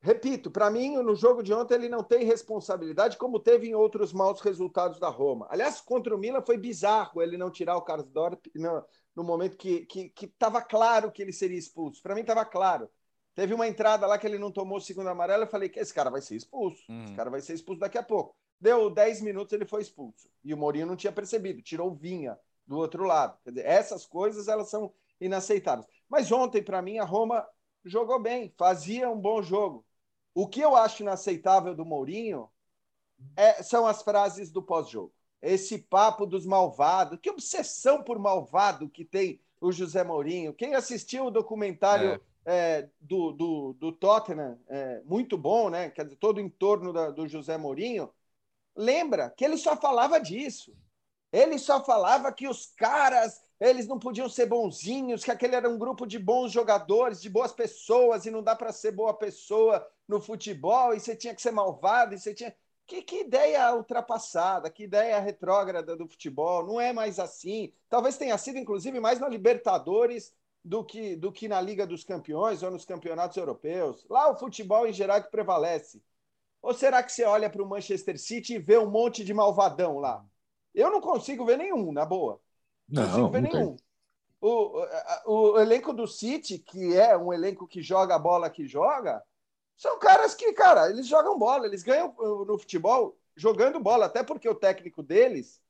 Repito, para mim, no jogo de ontem, ele não tem responsabilidade, como teve em outros maus resultados da Roma. Aliás, contra o Milan foi bizarro ele não tirar o Karsdorp no, no momento que estava que, que claro que ele seria expulso. Para mim, estava claro. Teve uma entrada lá que ele não tomou o segundo amarelo. Eu falei que esse cara vai ser expulso. Uhum. Esse cara vai ser expulso daqui a pouco. Deu 10 minutos, ele foi expulso. E o Mourinho não tinha percebido, tirou Vinha do outro lado. Quer dizer, essas coisas elas são inaceitáveis. Mas ontem, para mim, a Roma jogou bem, fazia um bom jogo. O que eu acho inaceitável do Mourinho é, são as frases do pós-jogo. Esse papo dos malvados, que obsessão por malvado que tem o José Mourinho. Quem assistiu o documentário é é, do, do, do, Tottenham, é, muito bom, né? Quer dizer, todo o entorno da, do José Mourinho, lembra que ele só falava disso. Ele só falava que os caras eles não podiam ser bonzinhos, que aquele era um grupo de bons jogadores, de boas pessoas, e não dá para ser boa pessoa no futebol, e você tinha que ser malvado, e você tinha. Que, que ideia ultrapassada, que ideia retrógrada do futebol. Não é mais assim. Talvez tenha sido, inclusive, mais na Libertadores do que, do que na Liga dos Campeões ou nos campeonatos europeus. Lá o futebol em geral é que prevalece. Ou será que você olha para o Manchester City e vê um monte de malvadão lá? Eu não consigo ver nenhum, na boa. Não, não consigo ver não nenhum. O, o, o, elenco do City, que é um elenco que joga a bola que joga, são caras que, cara, eles jogam bola, eles ganham uh, no futebol jogando bola, até porque o técnico deles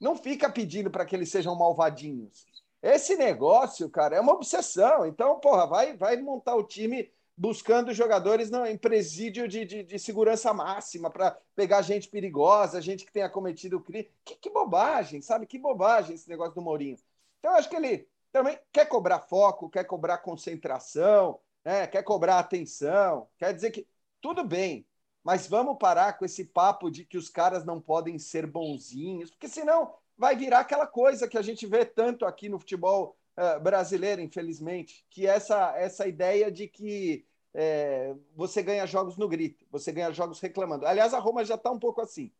não fica pedindo para que eles sejam malvadinhos. Esse negócio, cara, é uma obsessão. Então, porra, vai, vai montar o time buscando jogadores não, em presídio de, de, de segurança máxima para pegar gente perigosa, gente que tenha cometido crime. Que, que, bobagem, sabe? Que bobagem esse negócio do Mourinho. Então, eu acho que ele também quer cobrar foco, quer cobrar concentração, né? quer cobrar atenção, quer dizer que tudo bem, mas vamos parar com esse papo de que os caras não podem ser bonzinhos, porque senão vai virar aquela coisa que a gente vê tanto aqui no futebol uh, brasileiro, infelizmente, que é essa, essa ideia de que é, você ganha jogos no grito, você ganha jogos reclamando. Aliás, a Roma já está um pouco assim.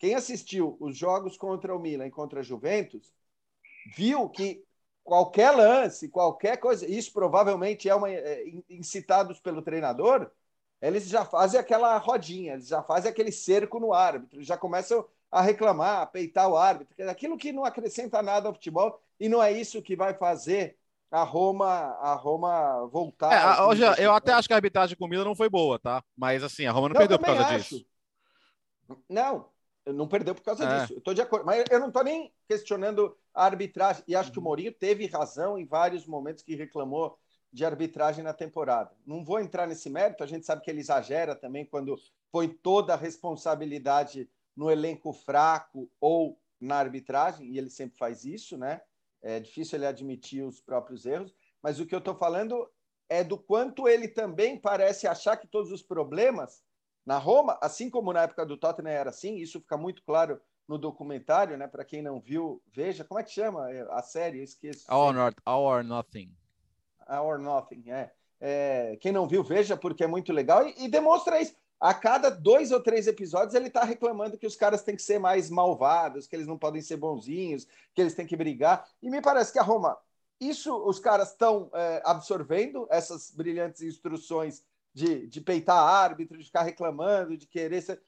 Quem assistiu os jogos contra o Milan e contra a Juventus viu que qualquer lance, qualquer coisa, isso provavelmente é, uma, é incitados pelo treinador, eles já fazem aquela rodinha, eles já fazem aquele cerco no árbitro, já começam a reclamar, a peitar o árbitro, aquilo que não acrescenta nada ao futebol e não é isso que vai fazer a Roma, a Roma voltar. É, hoje, eu até acho que a arbitragem com o Milan não foi boa, tá? Mas assim, a Roma não, não perdeu por causa acho. disso. Não, não perdeu por causa é. disso. Eu tô de acordo, mas eu não estou nem questionando a arbitragem e acho uhum. que o. Mourinho teve razão em vários momentos que reclamou de arbitragem na temporada. Não vou entrar nesse mérito, a gente sabe que ele exagera também quando põe toda a responsabilidade no elenco fraco ou na arbitragem, e ele sempre faz isso, né? É difícil ele admitir os próprios erros, mas o que eu estou falando é do quanto ele também parece achar que todos os problemas na Roma, assim como na época do Tottenham era assim, isso fica muito claro no documentário, né? Para quem não viu, veja como é que chama a série, eu esqueço. All, not, all or Nothing. All or Nothing, é. é. Quem não viu, veja, porque é muito legal e, e demonstra isso a cada dois ou três episódios ele está reclamando que os caras têm que ser mais malvados, que eles não podem ser bonzinhos, que eles têm que brigar. E me parece que a Roma, isso os caras estão é, absorvendo, essas brilhantes instruções de, de peitar árbitro, de ficar reclamando, de querer ser.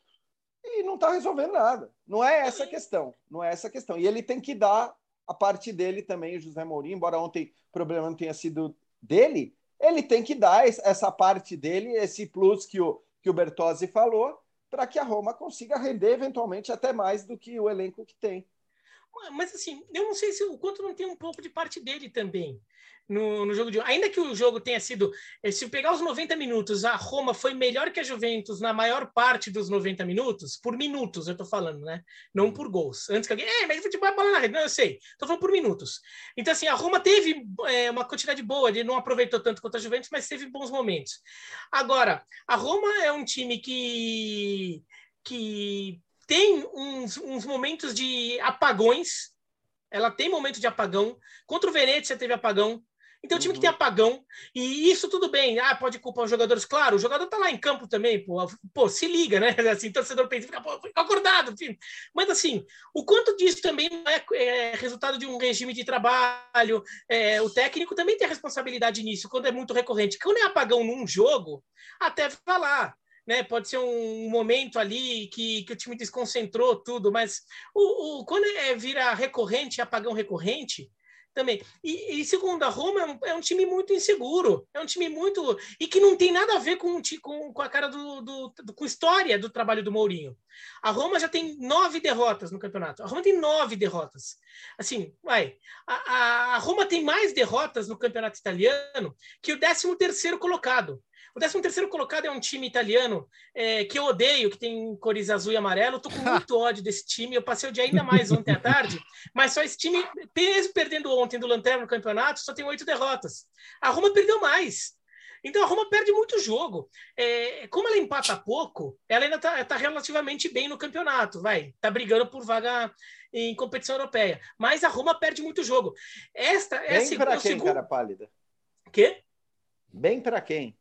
e não está resolvendo nada. Não é essa a questão. Não é essa a questão. E ele tem que dar a parte dele também, o José Mourinho, embora ontem o problema não tenha sido dele, ele tem que dar essa parte dele, esse plus que o, que o Bertozzi falou, para que a Roma consiga render eventualmente até mais do que o elenco que tem. Mas assim, eu não sei se o quanto não tem um pouco de parte dele também no, no jogo de ainda que o jogo tenha sido eh, se pegar os 90 minutos a Roma foi melhor que a Juventus na maior parte dos 90 minutos por minutos eu tô falando né? Não por gols. Antes que alguém é mas futebol é bola na rede. Não eu sei. Tô falando por minutos. Então assim a Roma teve é, uma quantidade boa ele não aproveitou tanto quanto a Juventus mas teve bons momentos. Agora a Roma é um time que que tem uns, uns momentos de apagões ela tem momento de apagão. Contra o Venezia teve apagão. Então, o time uhum. que tem apagão, e isso tudo bem, ah, pode culpar os jogadores, claro, o jogador tá lá em campo também, pô, pô se liga, né? Assim, torcedor pensa, fica, pô, fica acordado, enfim. Mas, assim, o quanto disso também é, é resultado de um regime de trabalho, é, o técnico também tem responsabilidade nisso, quando é muito recorrente. Quando é apagão num jogo, até vai lá, né? Pode ser um momento ali que, que o time desconcentrou tudo, mas o, o quando é, vira recorrente, apagão recorrente, também. E, e, segundo a Roma, é um, é um, time muito inseguro, é um time muito. e que não tem nada a ver com, com, com a cara do, do, do, com a história do trabalho do Mourinho. A Roma já tem nove derrotas no campeonato. A Roma tem nove derrotas. Assim, vai. A, a Roma tem mais derrotas no campeonato italiano que o 13 terceiro colocado. O 13 terceiro colocado é um time italiano é, que eu odeio, que tem cores azul e amarelo. Estou com muito ódio desse time. Eu passei o dia ainda mais ontem à tarde, mas só esse time, mesmo perdendo ontem do Lanterna no campeonato, só tem oito derrotas. A Roma perdeu mais. Então a Roma perde muito jogo. É, como ela empata pouco, ela ainda está tá relativamente bem no campeonato, vai. Está brigando por vaga em competição europeia. Mas a Roma perde muito jogo. Esta é bem para quem, segundo... cara pálida? Quê? Bem para quem?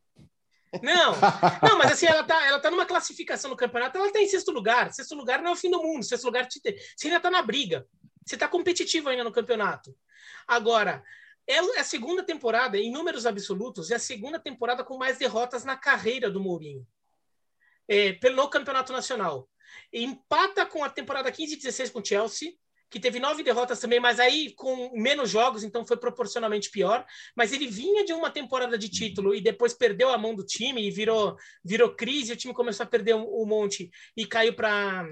Não, não, mas assim, ela tá, ela tá numa classificação no campeonato, ela tá em sexto lugar. Sexto lugar não é o fim do mundo, sexto lugar você ainda tá na briga. Você tá competitivo ainda no campeonato. Agora, é a segunda temporada, em números absolutos, é a segunda temporada com mais derrotas na carreira do Mourinho. É, pelo campeonato nacional. Empata com a temporada 15 e 16 com o Chelsea, que teve nove derrotas também, mas aí com menos jogos, então foi proporcionalmente pior. Mas ele vinha de uma temporada de título e depois perdeu a mão do time e virou, virou crise. O time começou a perder um, monte e caiu para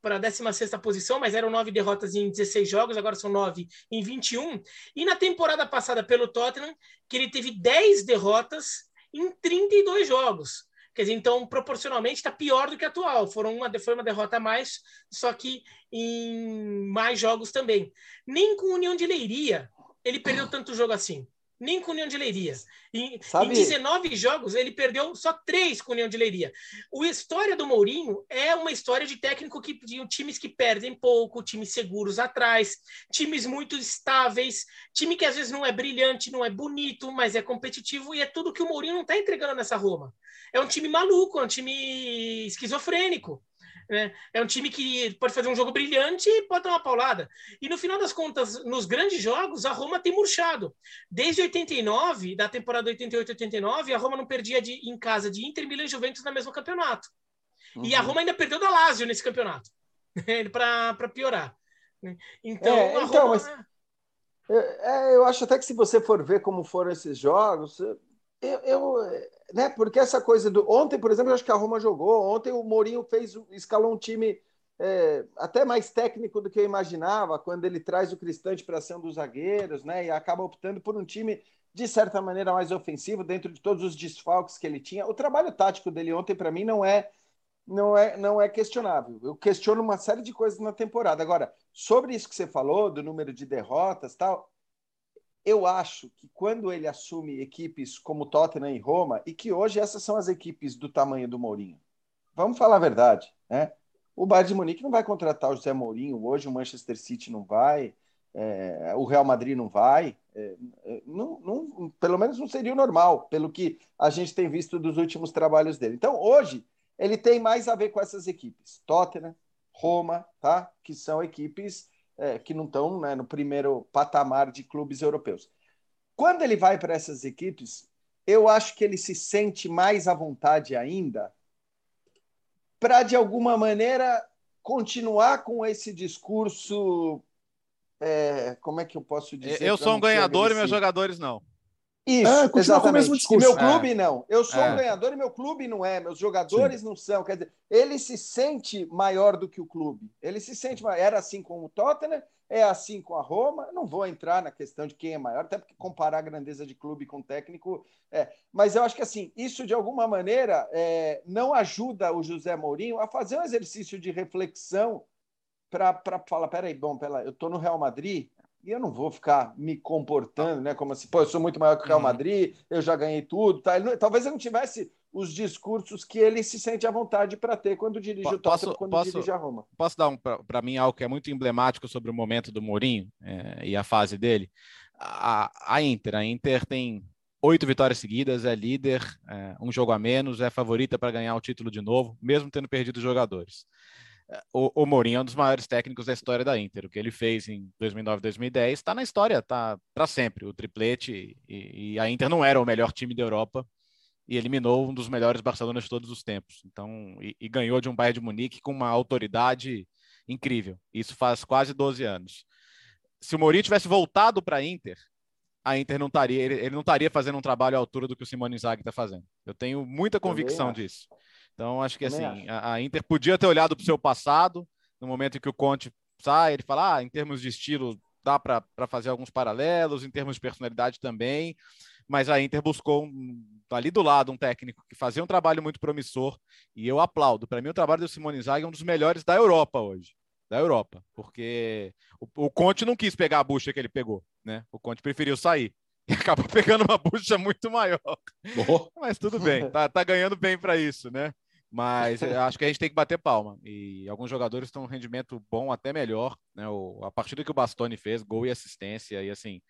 para a 16 posição, mas eram nove derrotas em 16 jogos, agora são nove em 21. E na temporada passada pelo Tottenham, que ele teve 10 derrotas em 32 jogos. Quer dizer, então, proporcionalmente, está pior do que a atual. Foram uma, foi uma derrota a mais, só que em mais jogos também. Nem com União de Leiria ele perdeu tanto jogo assim nem com União de Leiria. Em, em 19 jogos, ele perdeu só três com União de Leiria. O história do Mourinho é uma história de técnico que de times que perdem pouco, times seguros atrás, times muito estáveis, time que às vezes não é brilhante, não é bonito, mas é competitivo e é tudo que o Mourinho não está entregando nessa Roma. É um time maluco, é um time esquizofrênico. Né? É um time que pode fazer um jogo brilhante e pode dar uma paulada. E no final das contas, nos grandes jogos, a Roma tem murchado. Desde 89, da temporada 88-89, a Roma não perdia de, em casa de Inter, Milan e Juventus no mesmo campeonato. Uhum. E a uhum. Roma ainda perdeu da Lazio nesse campeonato, para piorar. Então, é, então Roma... mas, é, eu acho até que se você for ver como foram esses jogos, eu, eu né? Porque essa coisa do. Ontem, por exemplo, eu acho que a Roma jogou. Ontem o Mourinho fez, escalou um time é, até mais técnico do que eu imaginava, quando ele traz o Cristante para ser um dos zagueiros, né? E acaba optando por um time, de certa maneira, mais ofensivo, dentro de todos os desfalques que ele tinha. O trabalho tático dele ontem, para mim, não é. Não é, não é questionável. Eu questiono uma série de coisas na temporada. Agora, sobre isso que você falou, do número de derrotas tal, eu acho que quando ele assume equipes como Tottenham e Roma, e que hoje essas são as equipes do tamanho do Mourinho, vamos falar a verdade, né? O Bayern de Munique não vai contratar o José Mourinho hoje, o Manchester City não vai, é, o Real Madrid não vai, é, é, não, não, pelo menos não seria o normal, pelo que a gente tem visto dos últimos trabalhos dele. Então, hoje, ele tem mais a ver com essas equipes, Tottenham, Roma, tá? Que são equipes é, que não estão né, no primeiro patamar de clubes europeus. Quando ele vai para essas equipes, eu acho que ele se sente mais à vontade ainda para, de alguma maneira, continuar com esse discurso. É, como é que eu posso dizer? Eu sou um ganhador e meus jogadores não. Isso, é, exatamente. mesmo discurso. meu clube é. não. Eu sou é. um ganhador e meu clube não é. Meus jogadores Sim. não são. Quer dizer, ele se sente maior do que o clube. Ele se sente maior. Era assim com o Tottenham, é assim com a Roma. Não vou entrar na questão de quem é maior, até porque comparar a grandeza de clube com técnico. É. Mas eu acho que assim, isso de alguma maneira é, não ajuda o José Mourinho a fazer um exercício de reflexão para falar: peraí, bom, pera, eu estou no Real Madrid, e eu não vou ficar me comportando, né? Como assim, pô, eu sou muito maior que o Real uhum. Madrid, eu já ganhei tudo. Tá? Ele, talvez ele não tivesse os discursos que ele se sente à vontade para ter quando dirige o Tottenham, quando posso, dirige a Roma. Posso dar um, para mim algo que é muito emblemático sobre o momento do Mourinho é, e a fase dele? A, a, Inter, a Inter tem oito vitórias seguidas, é líder, é, um jogo a menos, é favorita para ganhar o título de novo, mesmo tendo perdido jogadores o, o Mourinho é um dos maiores técnicos da história da Inter. O que ele fez em 2009, 2010 está na história, está para sempre. O triplete e, e, a Inter não era o melhor time da Europa e eliminou um dos melhores Barcelona de todos os tempos. Então, e, e ganhou de um Bayern de Munique com uma autoridade incrível. Isso faz quase 12 anos. Se o Mourinho tivesse voltado para a Inter, a Inter não estaria, ele, ele, não estaria fazendo um trabalho à altura do que o Simone Inzaghi está fazendo. Eu tenho muita convicção disso. Então, acho que assim, a, a, Inter podia ter olhado para o seu passado, no momento em que o Conte sai, ele fala, ah, em termos de estilo, dá para fazer alguns paralelos, em termos de personalidade também, mas a Inter buscou um, ali do lado um técnico que fazia um trabalho muito promissor, e eu aplaudo. Para mim, o trabalho do Simone Zaga é um dos melhores da Europa hoje. Da Europa, porque o, o Conte não quis pegar a bucha que ele pegou, né? O Conte preferiu sair e acabou pegando uma bucha muito maior. Oh. Mas tudo bem, tá, tá ganhando bem para isso, né? Mas acho que a gente tem que bater palma. E alguns jogadores estão um rendimento bom, até melhor. Né? O, a partida que o Bastoni fez, gol e assistência, e assim,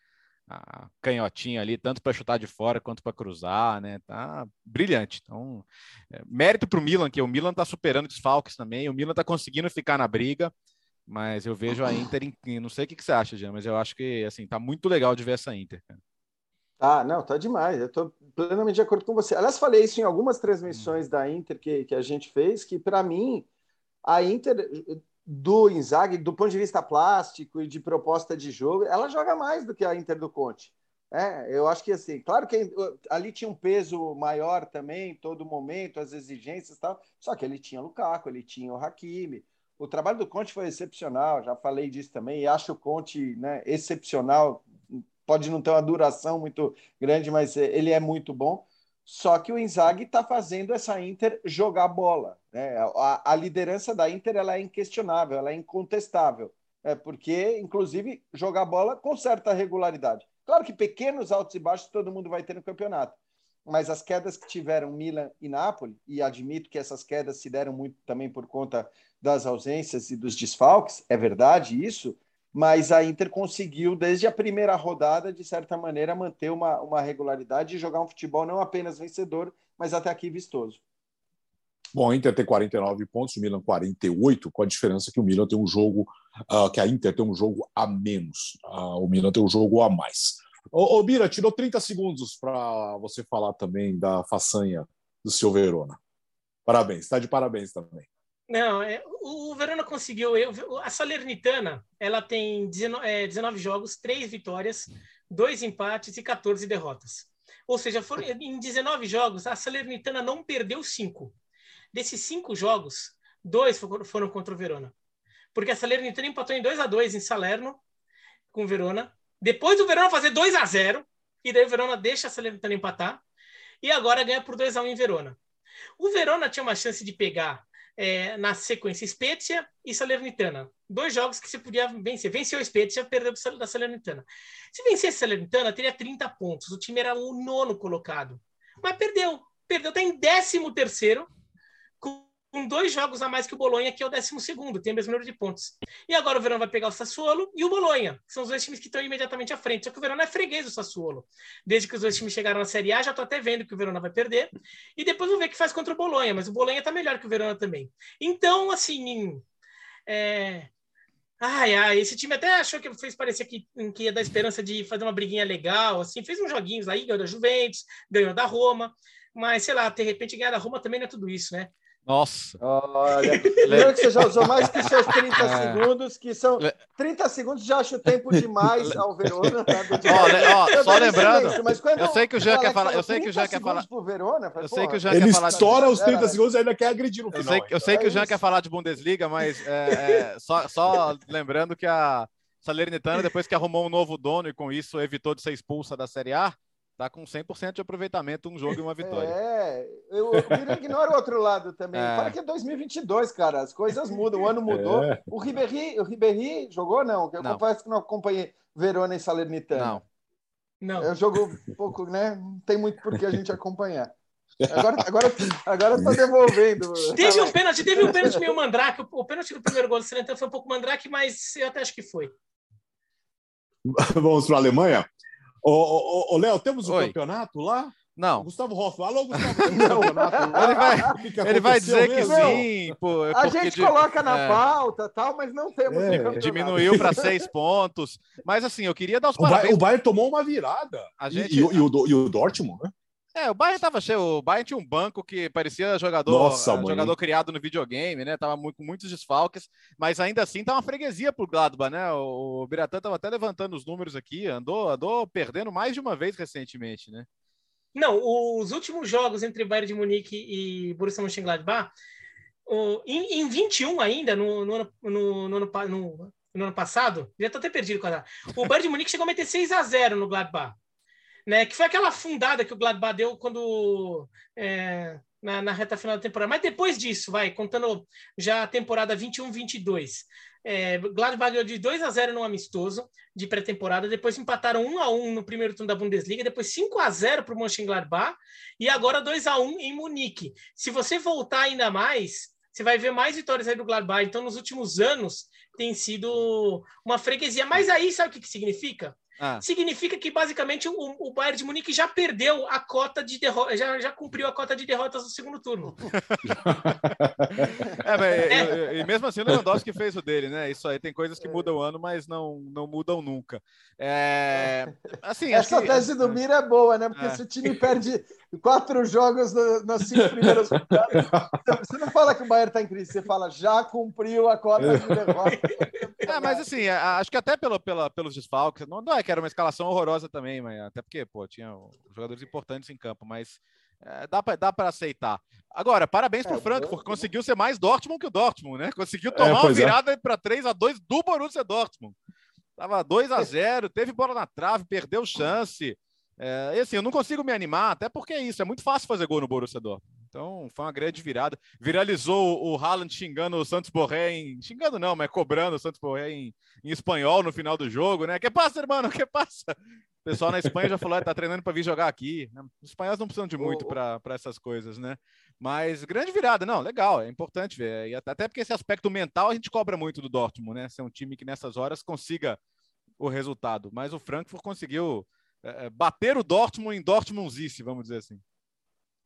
a canhotinha ali, tanto para chutar de fora quanto para cruzar, né? Tá brilhante. Então, é, mérito para o Milan, que o Milan está superando desfalques também, o Milan está conseguindo ficar na briga, mas eu vejo a Inter, em, não sei o que, que você acha, Jean, mas eu acho que assim, tá muito legal de ver essa Inter. Cara. Ah, não, tá demais. Eu estou plenamente de acordo com você. Aliás, falei isso em algumas transmissões da Inter que, que a gente fez, que para mim a Inter do Inzaghi, do ponto de vista plástico e de proposta de jogo, ela joga mais do que a Inter do Conte. É, eu acho que assim, claro que ali tinha um peso maior também, todo momento, as exigências e tal, só que ele tinha o Lukaku, ele tinha o Hakimi. O trabalho do Conte foi excepcional, já falei disso também, e acho o Conte né, excepcional pode não ter uma duração muito grande, mas é, ele é muito bom. Só que o Inzaghi está fazendo essa Inter jogar bola. Né? A, a, liderança da Inter ela é inquestionável, ela é incontestável. É porque, inclusive, jogar bola com certa regularidade. Claro que pequenos altos e baixos todo mundo vai ter no campeonato. Mas as quedas que tiveram Milan e Nápoles, e admito que essas quedas se deram muito também por conta das ausências e dos desfalques, é verdade isso, mas a Inter conseguiu, desde a primeira rodada, de certa maneira, manter uma, uma regularidade e jogar um futebol não apenas vencedor, mas até aqui vistoso. Bom, a Inter tem 49 pontos, o Milan 48, com a diferença que o Milan tem um jogo, uh, que a Inter tem um jogo a menos, uh, o Milan tem um jogo a mais. Ô, Bira, tirou 30 segundos para você falar também da façanha do seu Verona. Parabéns, está de parabéns também. Não, é, o, Verona conseguiu. Eu, a Salernitana ela tem 19, é, 19 jogos, 3 vitórias, 2 empates e 14 derrotas. Ou seja, foram, em 19 jogos, a Salernitana não perdeu 5. Desses 5 jogos, dois foram contra o Verona. Porque a Salernitana empatou em 2 a 2 em Salerno com o Verona. Depois do Verona fazer 2 a 0 e daí o Verona deixa a Salernitana empatar. E agora ganha por 2 a 1 em Verona. O Verona tinha uma chance de pegar é, na sequência Spezia e Salernitana. Dois jogos que se podia vencer. Venceu o Spezia, perdeu da Salernitana. Se vencesse a Salernitana, teria 30 pontos. O time era o nono colocado. Mas perdeu. Perdeu, está em 13 terceiro com dois jogos a mais que o Bolonha, que é o 12 segundo, tem o mesmo número de pontos. E agora o Verão vai pegar o Sassuolo e o Bolonha, que são os dois times que estão imediatamente à frente. Só que o Verão é freguês do Sassuolo. Desde que os dois times chegaram na Série A, já estou até vendo que o Verão vai perder. E depois vamos ver o que faz contra o Bolonha, mas o Bolonha está melhor que o Verão também. Então, assim, é... Ai, ai, esse time até achou que fez parecer que, que ia dar esperança de fazer uma briguinha legal, assim, fez uns joguinhos aí, ganhou da Juventus, ganhou da Roma, mas sei lá, de repente ganhar da Roma também não é tudo isso, né? Nossa. Olha, lembrando que você já usou mais que seus 30 é. segundos, que são 30 segundos já acho tempo demais ao Verona. Né, ó, ó, só lembrando, eu sei que o Jean quer falar, eu sei que o Jean quer falar. Verona, eu sei que o Jean Ele quer falar. estoura os 30 segundos e ainda quer agredir no final. Eu sei, eu sei que o Jean quer falar de Bundesliga, mas é, é, só, só lembrando que a Salernitana, depois que arrumou um novo dono e com isso evitou de ser expulsa da Série A, Tá com 100% de aproveitamento, um jogo e uma vitória. É, eu, eu ignoro o outro lado também. É. Fala que é 2022, cara, as coisas mudam, o ano mudou. É. O Ribéry, o Ribéry jogou não? Eu não. confesso que não acompanhei Verona e Salernitana. Não. Não. Eu jogo um pouco, né? Não tem muito por que a gente acompanhar. Agora, agora, agora tá devolvendo. Teve um pênalti, teve um pênalti meio mandrake. O pênalti do primeiro gol do Salernitana foi um pouco mandrake, mas eu até acho que foi. Vamos para a Alemanha? Ô, ô, ô Léo, temos um Oi. campeonato lá? Não. Gustavo Hoffman. Alô, Gustavo. Não. ele vai, que ele vai dizer mesmo? que sim. Pô, a gente de, coloca na é, pauta tal, mas não temos. É. Diminuiu para seis pontos. Mas assim, eu queria dar os parabéns. O Bayern tomou uma virada. A gente... e, e, e, o, e o Dortmund, né? É, o Bayern tava cheio. O Bayern tinha um banco que parecia jogador, Nossa, uh, jogador criado no videogame, né? Tava muito, com muitos desfalques, mas ainda assim tá uma freguesia pro Gladbach, né? O, o Biratã tava até levantando os números aqui, andou, andou perdendo mais de uma vez recentemente, né? Não, os últimos jogos entre Bayern de Munique e Borussia Mönchengladbach, o, em, em 21 ainda, no, no, no, no, no, no ano passado, já tô até perdido com a O Bayern de Munique chegou a meter 6 a 0 no Gladbach né? Que foi aquela fundada que o Gladbach deu quando é, na, na, reta final da temporada. Mas depois disso, vai, contando já a temporada 21-22. É, Gladbach ganhou de 2 a 0 no amistoso de pré-temporada, depois empataram 1 a 1 no primeiro turno da Bundesliga, depois 5 a 0 para o Mönchengladbach e agora 2 a 1 em Munique. Se você voltar ainda mais, você vai ver mais vitórias aí do Gladbach. Então, nos últimos anos, tem sido uma freguesia. Mas aí, sabe o que, que significa? Ah. Significa que basicamente o, o, Bayern de Munique já perdeu a cota de derrotas, já, já cumpriu a cota de derrotas no segundo turno. é, mas, é. E, e, mesmo assim o Lewandowski fez o dele, né? Isso aí tem coisas que mudam o ano, mas não, não mudam nunca. É, assim, Essa que, tese do Mira é boa, né? Porque é. se o time perde quatro jogos nas cinco primeiras rodadas, você não fala que o Bayern está em crise, você fala já cumpriu a cota de derrotas. É, mas assim, é, acho que até pelo, pela, pelos desfalques, não, não é que era uma escalação horrorosa também, mas até porque, pô, tinha jogadores importantes em campo, mas é, dá para dá aceitar. Agora, parabéns é, para o Frankfurt, conseguiu ser mais Dortmund que o Dortmund, né? Conseguiu tomar é, uma é. virada para 3 a 2 do Borussia Dortmund. Tava 2 a 0 teve bola na trave, perdeu chance. É, e assim, eu não consigo me animar, até porque é isso, é muito fácil fazer gol no Borussia Dortmund. Então, foi uma grande virada. Viralizou o Haaland xingando o Santos Borré em... Xingando não, mas cobrando o Santos Borré em, em espanhol no final do jogo, né? Que passa, irmão? Que passa? O pessoal na Espanha já falou, tá treinando para vir jogar aqui. Os espanhóis não precisam de muito para essas coisas, né? Mas grande virada, não, legal, é importante ver. E até porque esse aspecto mental a gente cobra muito do Dortmund, né? Ser um time que nessas horas consiga o resultado. Mas o Frankfurt conseguiu é, é, bater o Dortmund em Dortmundice, vamos dizer assim.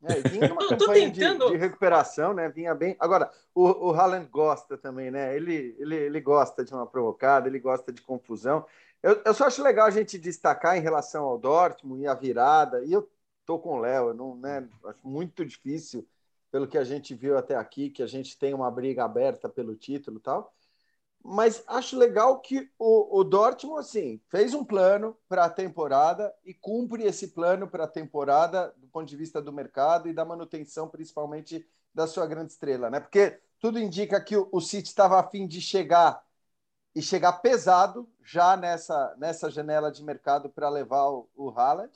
É, vinha numa campanha tentando... de, de, recuperação, né? Vinha bem. Agora, o, o Haaland gosta também, né? Ele, ele, ele gosta de uma provocada, ele gosta de confusão. Eu, eu só acho legal a gente destacar em relação ao Dortmund e a virada. E eu tô com o Léo, não, né? Acho muito difícil, pelo que a gente viu até aqui, que a gente tem uma briga aberta pelo título e tal mas acho legal que o, o Dortmund assim fez um plano para a temporada e cumpre esse plano para a temporada do ponto de vista do mercado e da manutenção principalmente da sua grande estrela, né? Porque tudo indica que o, o City estava a fim de chegar e chegar pesado já nessa nessa janela de mercado para levar o, o Haaland.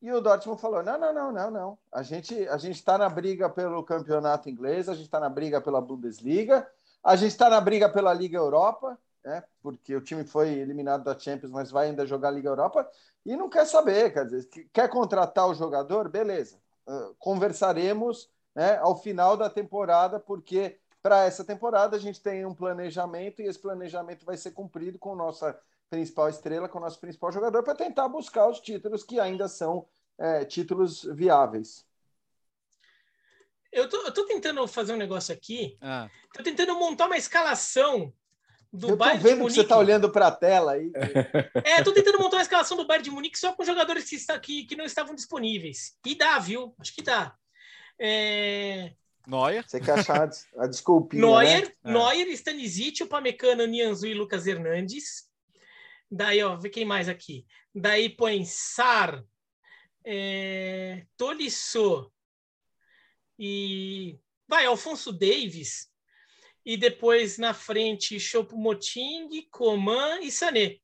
E o Dortmund falou: não, não, não, não, não. A gente a gente está na briga pelo campeonato inglês, a gente está na briga pela Bundesliga a gente está na briga pela Liga Europa, né? porque o time foi eliminado da Champions, mas vai ainda jogar a Liga Europa e não quer saber, quer dizer, quer contratar o jogador, beleza. Uh, conversaremos né, ao final da temporada, porque para essa temporada a gente tem um planejamento e esse planejamento vai ser cumprido com nossa principal estrela, com o nosso principal jogador, para tentar buscar os títulos que ainda são é, títulos viáveis. Eu tô, eu tô tentando fazer um negócio aqui. Ah. Tô tentando montar uma escalação do eu Bayern de Munique. Que você tá olhando para a tela aí. É, tô tentando montar uma escalação do Bayern de Munique só com jogadores que, está, que, que não estavam disponíveis. E dá, viu? Acho que dá. É... Neuer. Você quer achar a desculpinha, Neuer, né? É. Neuer, Stanisic, Upamecano, Nianzu e Lucas Hernandes. Daí, ó, vê quem mais aqui. Daí põe Sar, é, Tolisso e vai Alfonso Davis e depois na frente Choupo-Moting, Coman e Sané.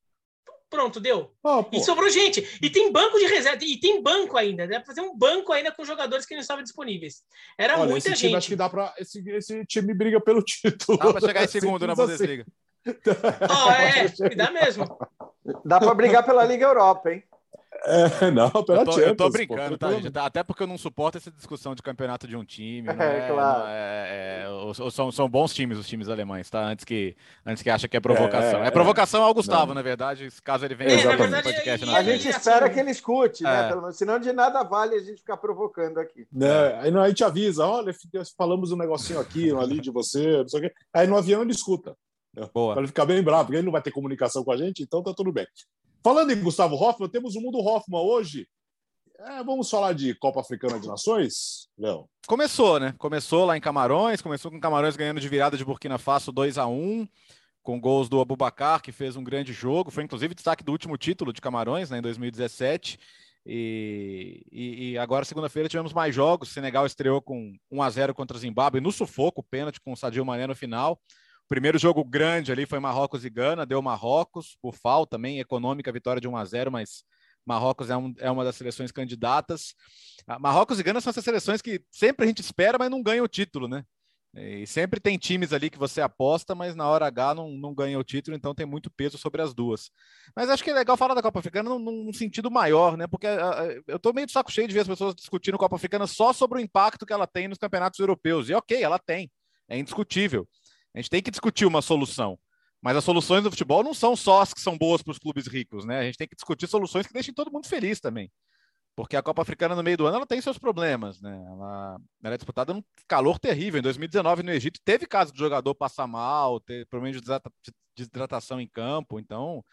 Pronto, deu. Pô. E sobrou gente. E tem banco de reserva. E tem banco ainda. Dá pra fazer um banco ainda com jogadores que não estavam disponíveis. Era Olha, muita gente. acho que dá pra. Esse, esse time briga pelo título. Dá pra chegar em segundo na Simples assim. Bundesliga. Ó, é, dá mesmo. Dá para brigar pela Liga Europa, hein? É, não, pela Eu tô, eu Champions, tô pô, brincando, tá, tranquilo. gente? Até porque eu não suporto essa discussão de campeonato de um time. Não É, é, claro. não é- é- os- são, são bons times os times alemães, tá? Antes que, antes que acha que é provocação. É, É, é. provocação ao Gustavo, Não. na verdade, caso ele venha É, verdade, podcast. A gente assim- espera que ele escute, né? É. Pelo menos, senão de nada vale a gente ficar provocando aqui. Né? Aí não- a gente avisa, olha, falamos um negocinho aqui, um ali de você, não sei o quê. Aí no avião ele escuta. Boa. Para ele ficar bem bravo, porque ele não vai ter comunicação com a gente, então tá tudo bem. Falando em Gustavo Hoffmann, temos o Mundo Hoffmann hoje. É, vamos falar de Copa Africana de Nações, Léo? Começou, né? Começou lá em Camarões, começou com Camarões ganhando de virada de Burkina Faso 2 a 1 com gols do Abubacar, que fez um grande jogo. Foi inclusive destaque do último título de Camarões, né, em 2017. E, e- e agora, segunda-feira, tivemos mais jogos. Senegal estreou com 1 a 0 contra o Zimbábue no sufoco, pênalti com o Sadio Mané no final. Primeiro jogo grande ali foi Marrocos e Gana, deu Marrocos por falta também, econômica, vitória de 1 a 0 mas Marrocos é, um- é uma das seleções candidatas. Ah, Marrocos e Gana são essas seleções que sempre a gente espera, mas não ganha o título, né? E sempre tem times ali que você aposta, mas na hora H não, não ganha o título, então tem muito peso sobre as duas. Mas acho que é legal falar da Copa Africana num, num sentido maior, né? Porque ah, ah, eu tô meio de saco cheio de ver as pessoas discutindo Copa Africana só sobre o impacto que ela tem nos campeonatos europeus. E ok, ela tem, é indiscutível. A gente tem que discutir uma solução. Mas as soluções do futebol não são só as que são boas para os clubes ricos, né? A gente tem que discutir soluções que deixem todo mundo feliz também. Porque a Copa Africana no meio do ano ela tem seus problemas, né? Ela, ela é disputada num calor terrível. Em 2019, no Egito, teve caso de jogador passar mal, ter problema de desidratação em campo. Então,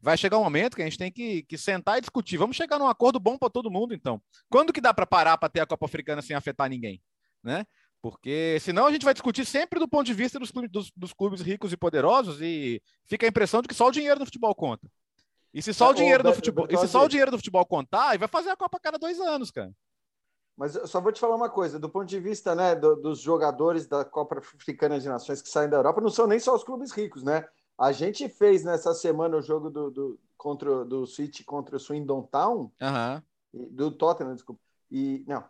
vai chegar um momento que a gente tem que, que sentar e discutir. Vamos chegar num acordo bom para todo mundo, então. Quando que dá para parar para ter a Copa Africana sem afetar ninguém, né? Porque senão a gente vai discutir sempre do ponto de vista dos clubes, dos, dos clubes ricos e poderosos e fica a impressão de que só o dinheiro no futebol conta. E se só o dinheiro do futebol, e se só o dinheiro do futebol contar, aí vai fazer a Copa a cada dois anos, cara. Mas eu só vou te falar uma coisa, do ponto de vista né, do- dos jogadores da Copa Africana de Nações que saem da Europa, não são nem só os clubes ricos, né? A gente fez nessa semana o jogo do, do, contra, o- do City contra o Swindon Town, e- do Tottenham, desculpa. E, não,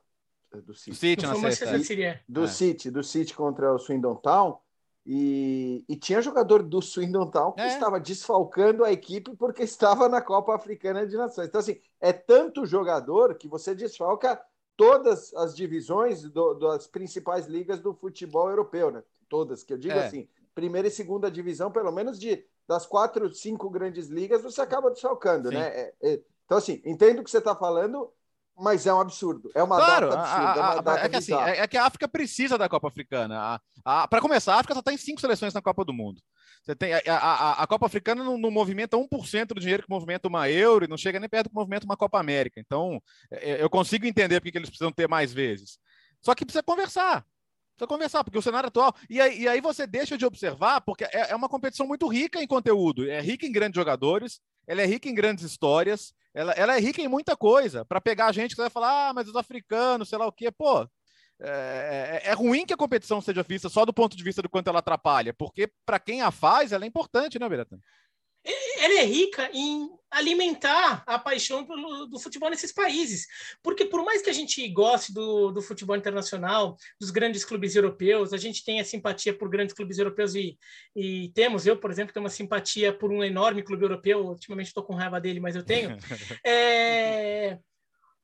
do O City. City Não na sexta. sexta seria. Do É. City, do City contra o Swindon Town. E, e tinha jogador do Swindon Town que É. estava desfalcando a equipe porque estava na Copa Africana de Nações. Então, assim, é tanto jogador que você desfalca todas as divisões do- das principais ligas do futebol europeu, né? Todas, que eu digo É. assim, primeira e segunda divisão, pelo menos de das quatro, cinco grandes ligas, você acaba desfalcando, Sim. né? É- é- então, assim, entendo o que você está falando, mas é um absurdo. É uma Claro, data absurda, é a- a- data é que assim, é, é que a África precisa da Copa Africana. Para começar, a África só tem cinco seleções na Copa do Mundo. Você tem a, a- a- Copa Africana não, não movimenta 1% do dinheiro que movimenta uma Euro e não chega nem perto do que movimenta uma Copa América. Então, é, eu consigo entender porque que eles precisam ter mais vezes. Só que precisa conversar. Precisa conversar, porque o cenário atual. E aí, e aí você deixa de observar, porque é, é uma competição muito rica em conteúdo, é rica em grandes jogadores, ela é rica em grandes histórias, ela, ela é rica em muita coisa. Para pegar a gente que vai falar, ah, mas os africanos, sei lá o quê, pô. É, é- é ruim que a competição seja vista só do ponto de vista do quanto ela atrapalha, porque para quem a faz, ela é importante, né, Beratan? ela é rica em alimentar a paixão pelo, do futebol nesses países. Porque por mais que a gente goste do, do futebol internacional, dos grandes clubes europeus, a gente tem a simpatia por grandes clubes europeus e, e temos, eu, por exemplo, tenho uma simpatia por um enorme clube europeu, ultimamente estou com raiva dele, mas eu tenho. É,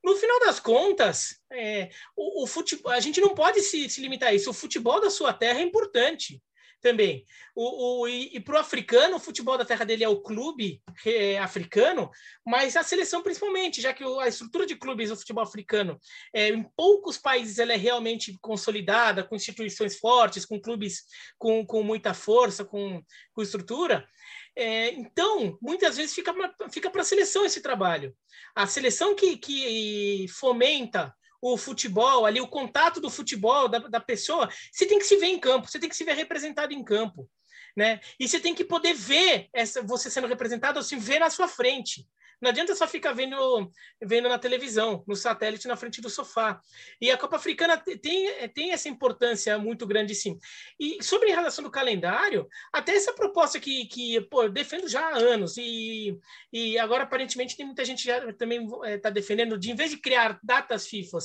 no final das contas, é, o, o futebol, a gente não pode se, se limitar a isso. O futebol da sua terra é importante também. O, o, e e para o africano, o futebol da terra dele é o clube é, africano, mas a seleção principalmente, já que o, a estrutura de clubes do futebol africano, é, em poucos países ela é realmente consolidada, com instituições fortes, com clubes com, com muita força, com, com estrutura. É, então, muitas vezes fica, fica para a seleção esse trabalho. A seleção que, que fomenta o futebol ali, o contato do futebol da, da pessoa, você tem que se ver em campo, você tem que se ver representado em campo. Né? E você tem que poder ver essa, você sendo representado, assim, ver na sua frente. Não adianta só ficar vendo, vendo na televisão, no satélite, na frente do sofá. E a Copa Africana tem, tem essa importância muito grande, sim. E sobre a relação do calendário, até essa proposta que, que pô, eu defendo já há anos, e, e agora aparentemente tem muita gente já também está eh, defendendo, de em vez de criar datas FIFA,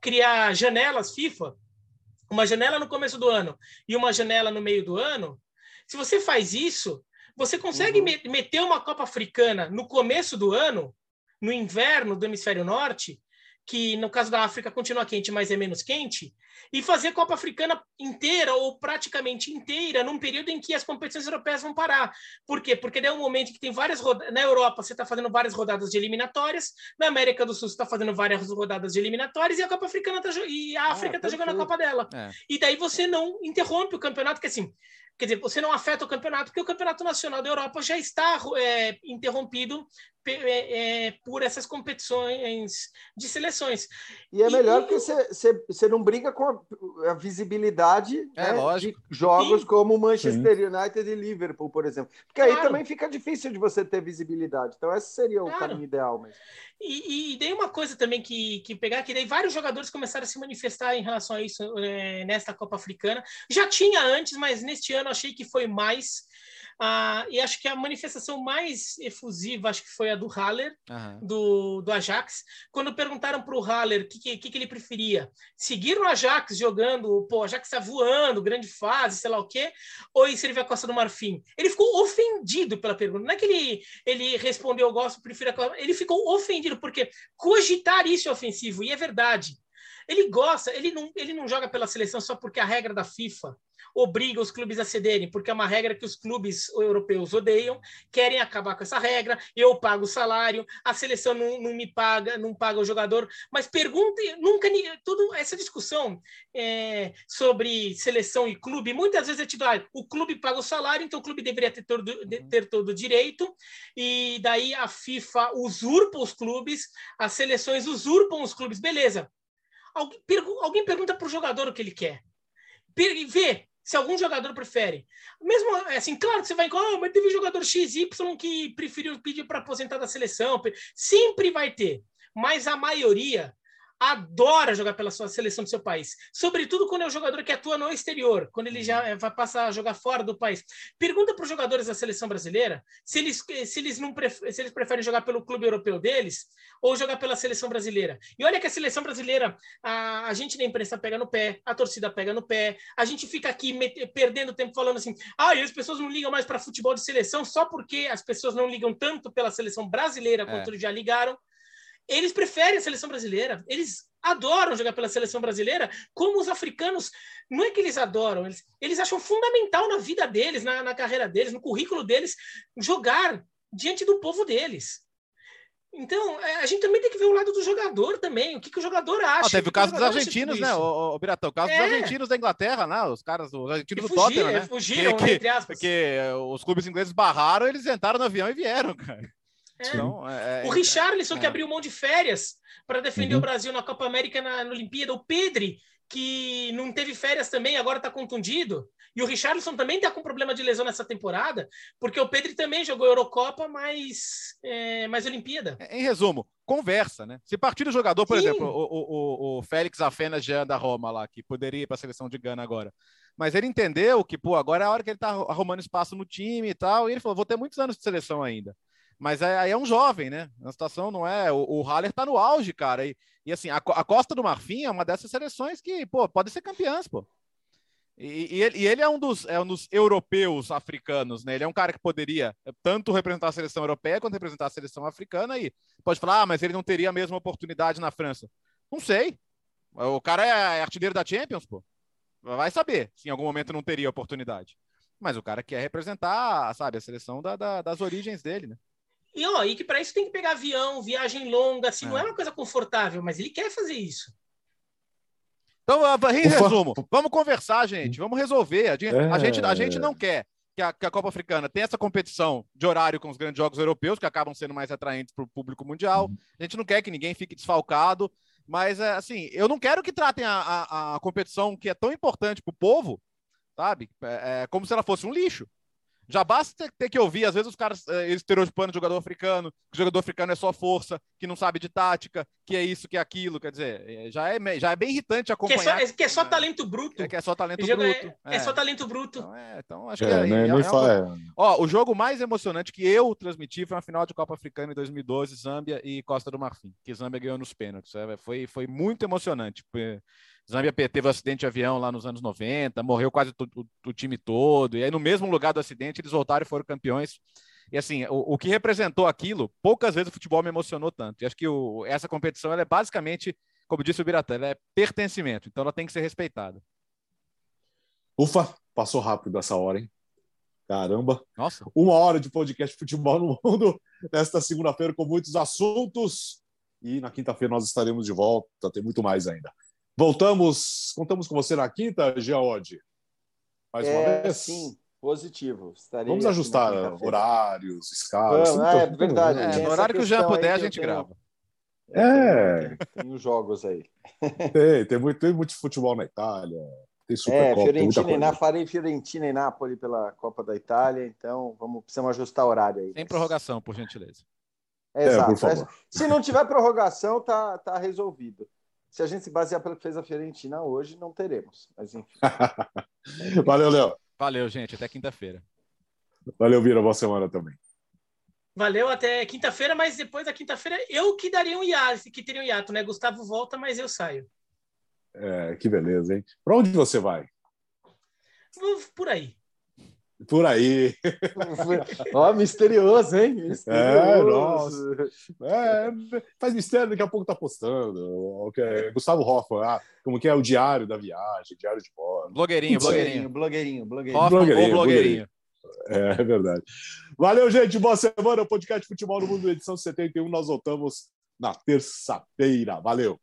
criar janelas FIFA, uma janela no começo do ano e uma janela no meio do ano, se você faz isso, você consegue uhum. meter uma Copa Africana no começo do ano, no inverno do hemisfério norte, que no caso da África continua quente, mas é menos quente, e fazer Copa Africana inteira ou praticamente inteira num período em que as competições europeias vão parar. Por quê? Porque é um momento que tem várias rodadas. Na Europa você está fazendo várias rodadas de eliminatórias, na América do Sul você está fazendo várias rodadas de eliminatórias e a Copa Africana tá, e a África está ah, jogando a Copa dela. É. E daí você não interrompe o campeonato, que assim, Quer dizer, você não afeta o campeonato, porque o Campeonato Nacional da Europa já está é, interrompido é, é, por essas competições de seleções. E é melhor e, que você não briga com a, a visibilidade é, né, de jogos Sim. como Manchester Sim. United e Liverpool, por exemplo. Porque claro. aí também fica difícil de você ter visibilidade. Então, esse seria o claro. caminho ideal. Mas... E, e daí uma coisa também que, que pegar, que daí vários jogadores começaram a se manifestar em relação a isso é, nesta Copa Africana. Já tinha antes, mas neste ano achei que foi mais. Ah, e acho que a manifestação mais efusiva acho que foi a do Haller, uhum. do, do Ajax, quando perguntaram para o Haller o que, que, que, ele preferia: seguir o Ajax jogando, pô, o Ajax está voando, grande fase, sei lá o quê, ou ir servir a Costa do Marfim? Ele ficou ofendido pela pergunta. Não é que ele, ele respondeu, eu gosto, prefiro a Costa. Ele ficou ofendido, porque cogitar isso é ofensivo, e é verdade. Ele gosta, ele não, ele não joga pela seleção só porque a regra da FIFA obriga os clubes a cederem, porque é uma regra que os clubes europeus odeiam, querem acabar com essa regra, eu pago o salário, a seleção não, não me paga, não paga o jogador, mas pergunte, nunca, tudo essa discussão é, sobre seleção e clube, muitas vezes é tido, ah, o clube paga o salário, então o clube deveria ter todo, uhum. ter todo o direito, e daí a FIFA usurpa os clubes, as seleções usurpam os clubes, beleza. Alguém, pergu alguém pergunta para o jogador o que ele quer. Vê, se algum jogador prefere. Mesmo assim, claro que você vai encontrar, oh, mas teve jogador XY que preferiu pedir para aposentar da seleção. Sempre vai ter. Mas a maioria adora jogar pela sua seleção do seu país, sobretudo quando é um jogador que atua no exterior, quando ele já uhum. vai passar a jogar fora do país. Pergunta para os jogadores da seleção brasileira se eles, se eles não se eles preferem jogar pelo clube europeu deles ou jogar pela seleção brasileira. E olha que a seleção brasileira, a, a gente na imprensa pega no pé, a torcida pega no pé, a gente fica aqui perdendo tempo falando assim, ah, e as pessoas não ligam mais para futebol de seleção só porque as pessoas não ligam tanto pela seleção brasileira quanto é. já ligaram. Eles preferem a seleção brasileira. Eles adoram jogar pela seleção brasileira, como os africanos. Não é que eles adoram, eles, eles acham fundamental na vida deles, na, na carreira deles, no currículo deles, jogar diante do povo deles. Então, é, a gente também tem que ver o lado do jogador também, o que, que o jogador acha. Ah, teve o caso dos argentinos, né, o, o Biratão? O caso é. dos argentinos da Inglaterra, né? Os caras, os argentinos do Tottenham, né? Fugiram, que, entre aspas. Porque os clubes ingleses barraram, eles entraram no avião e vieram, cara. É. Então, é, é, o Richarlison, que é. abriu mão de férias para defender uhum. o Brasil na Copa América na, na Olimpíada. O Pedri, que não teve férias também, agora está contundido. E o Richarlison também está com problema de lesão nessa temporada, porque o Pedri também jogou Eurocopa, mas é, mais Olimpíada. Em resumo, conversa, né? Se partir do jogador, por Sim. exemplo, o, o, o Félix Afenas Jean da Roma lá, que poderia ir para a seleção de Gana agora. Mas ele entendeu que, pô, agora é a hora que ele está arrumando espaço no time e tal. E ele falou: vou ter muitos anos de seleção ainda. Mas aí é, é, um jovem, né? A situação não é. O, o Haller tá no auge, cara. E, e assim, a, a, Costa do Marfim é uma dessas seleções que, pô, pode ser campeãs, pô. E, e, ele, e, ele, é um, dos, é um dos europeus africanos, né? Ele é um cara que poderia tanto representar a seleção europeia quanto representar a seleção africana. E pode falar, ah, mas ele não teria a mesma oportunidade na França. Não sei. O cara é artilheiro da Champions, pô. Vai saber se em algum momento não teria oportunidade. Mas o cara quer representar, sabe, a seleção da, da, das origens dele, né? E, ó, e que para isso tem que pegar avião, viagem longa, assim, é. não é uma coisa confortável, mas ele quer fazer isso. Então, em resumo, vamos conversar, gente, vamos resolver. A gente, a gente, a gente não quer que a, que a, Copa Africana tenha essa competição de horário com os grandes jogos europeus, que acabam sendo mais atraentes para o público mundial. Uhum. A gente não quer que ninguém fique desfalcado. Mas, é, assim, eu não quero que tratem a, a, a competição que é tão importante para o povo, sabe? É, é, como se ela fosse um lixo. Já basta ter, que ouvir, às vezes, os caras é, estereotipando o jogador africano, que o jogador africano é só força, que não sabe de tática, que é isso, que é aquilo. Quer dizer, é, já é, já é bem irritante acompanhar. Que é só, que é só talento bruto. É, que é só talento bruto. É, é, só talento bruto. Então, então acho que é, uma... Ó, o jogo mais emocionante que eu transmiti foi uma final de Copa Africana em 2012, Zâmbia e Costa do Marfim, que Zâmbia ganhou nos pênaltis. Foi, foi muito emocionante. Zambia teve um acidente de avião lá nos anos 90, morreu quase o, o, time todo, e aí no mesmo lugar do acidente eles voltaram e foram campeões. E assim, o, o que representou aquilo, poucas vezes o futebol me emocionou tanto. E acho que o, essa competição ela é basicamente, como disse o Biratã, ela é pertencimento, então ela tem que ser respeitada. Ufa, passou rápido essa hora, hein? Caramba! Nossa! Uma hora de podcast de futebol no mundo nesta segunda-feira com muitos assuntos. E na quinta-feira nós estaremos de volta, tem muito mais ainda. Voltamos, contamos com você na quinta, Geode? Mais uma é, vez? Sim, positivo. Estarei Vamos ajustar horários, escalas. Vamos, é, verdade. É, no horário que o Jean puder, a gente tenho... grava. É. Tem, os jogos aí. Tem, tem muito, tem muito futebol na Itália. Tem Supercopa, é, Fiorentina e Nápoles, farei Fiorentina e Nápoles pela Copa da Itália, então vamos precisamos ajustar o horário aí. Sem prorrogação, por gentileza. É, Exato. É, se não tiver prorrogação, tá, tá resolvido. Se a gente se basear pelo que fez a Fiorentina hoje, não teremos. Mas enfim. Valeu, Léo. Valeu, gente. Até quinta-feira. Valeu, Vira. Boa semana também. Valeu até quinta-feira, mas depois da quinta-feira eu que daria um hiato, que teria um hiato, né? Gustavo volta, mas eu saio. É, que beleza, hein? Para onde você vai? Por aí. Por aí. Ó, oh, misterioso, hein? Misterioso. É, nossa. É, faz mistério, daqui a pouco tá postando. Okay. Gustavo Hoffman, ah, como que é o diário da viagem, diário de bordo. Blogueirinho, blogueirinho. Blogueirinho, blogueirinho. Hoffman blogueirinho, ou blogueirinho. É, é verdade. Valeu, gente. Boa semana. Podcast Futebol no Mundo, edição 71. Nós voltamos na terça-feira. Valeu.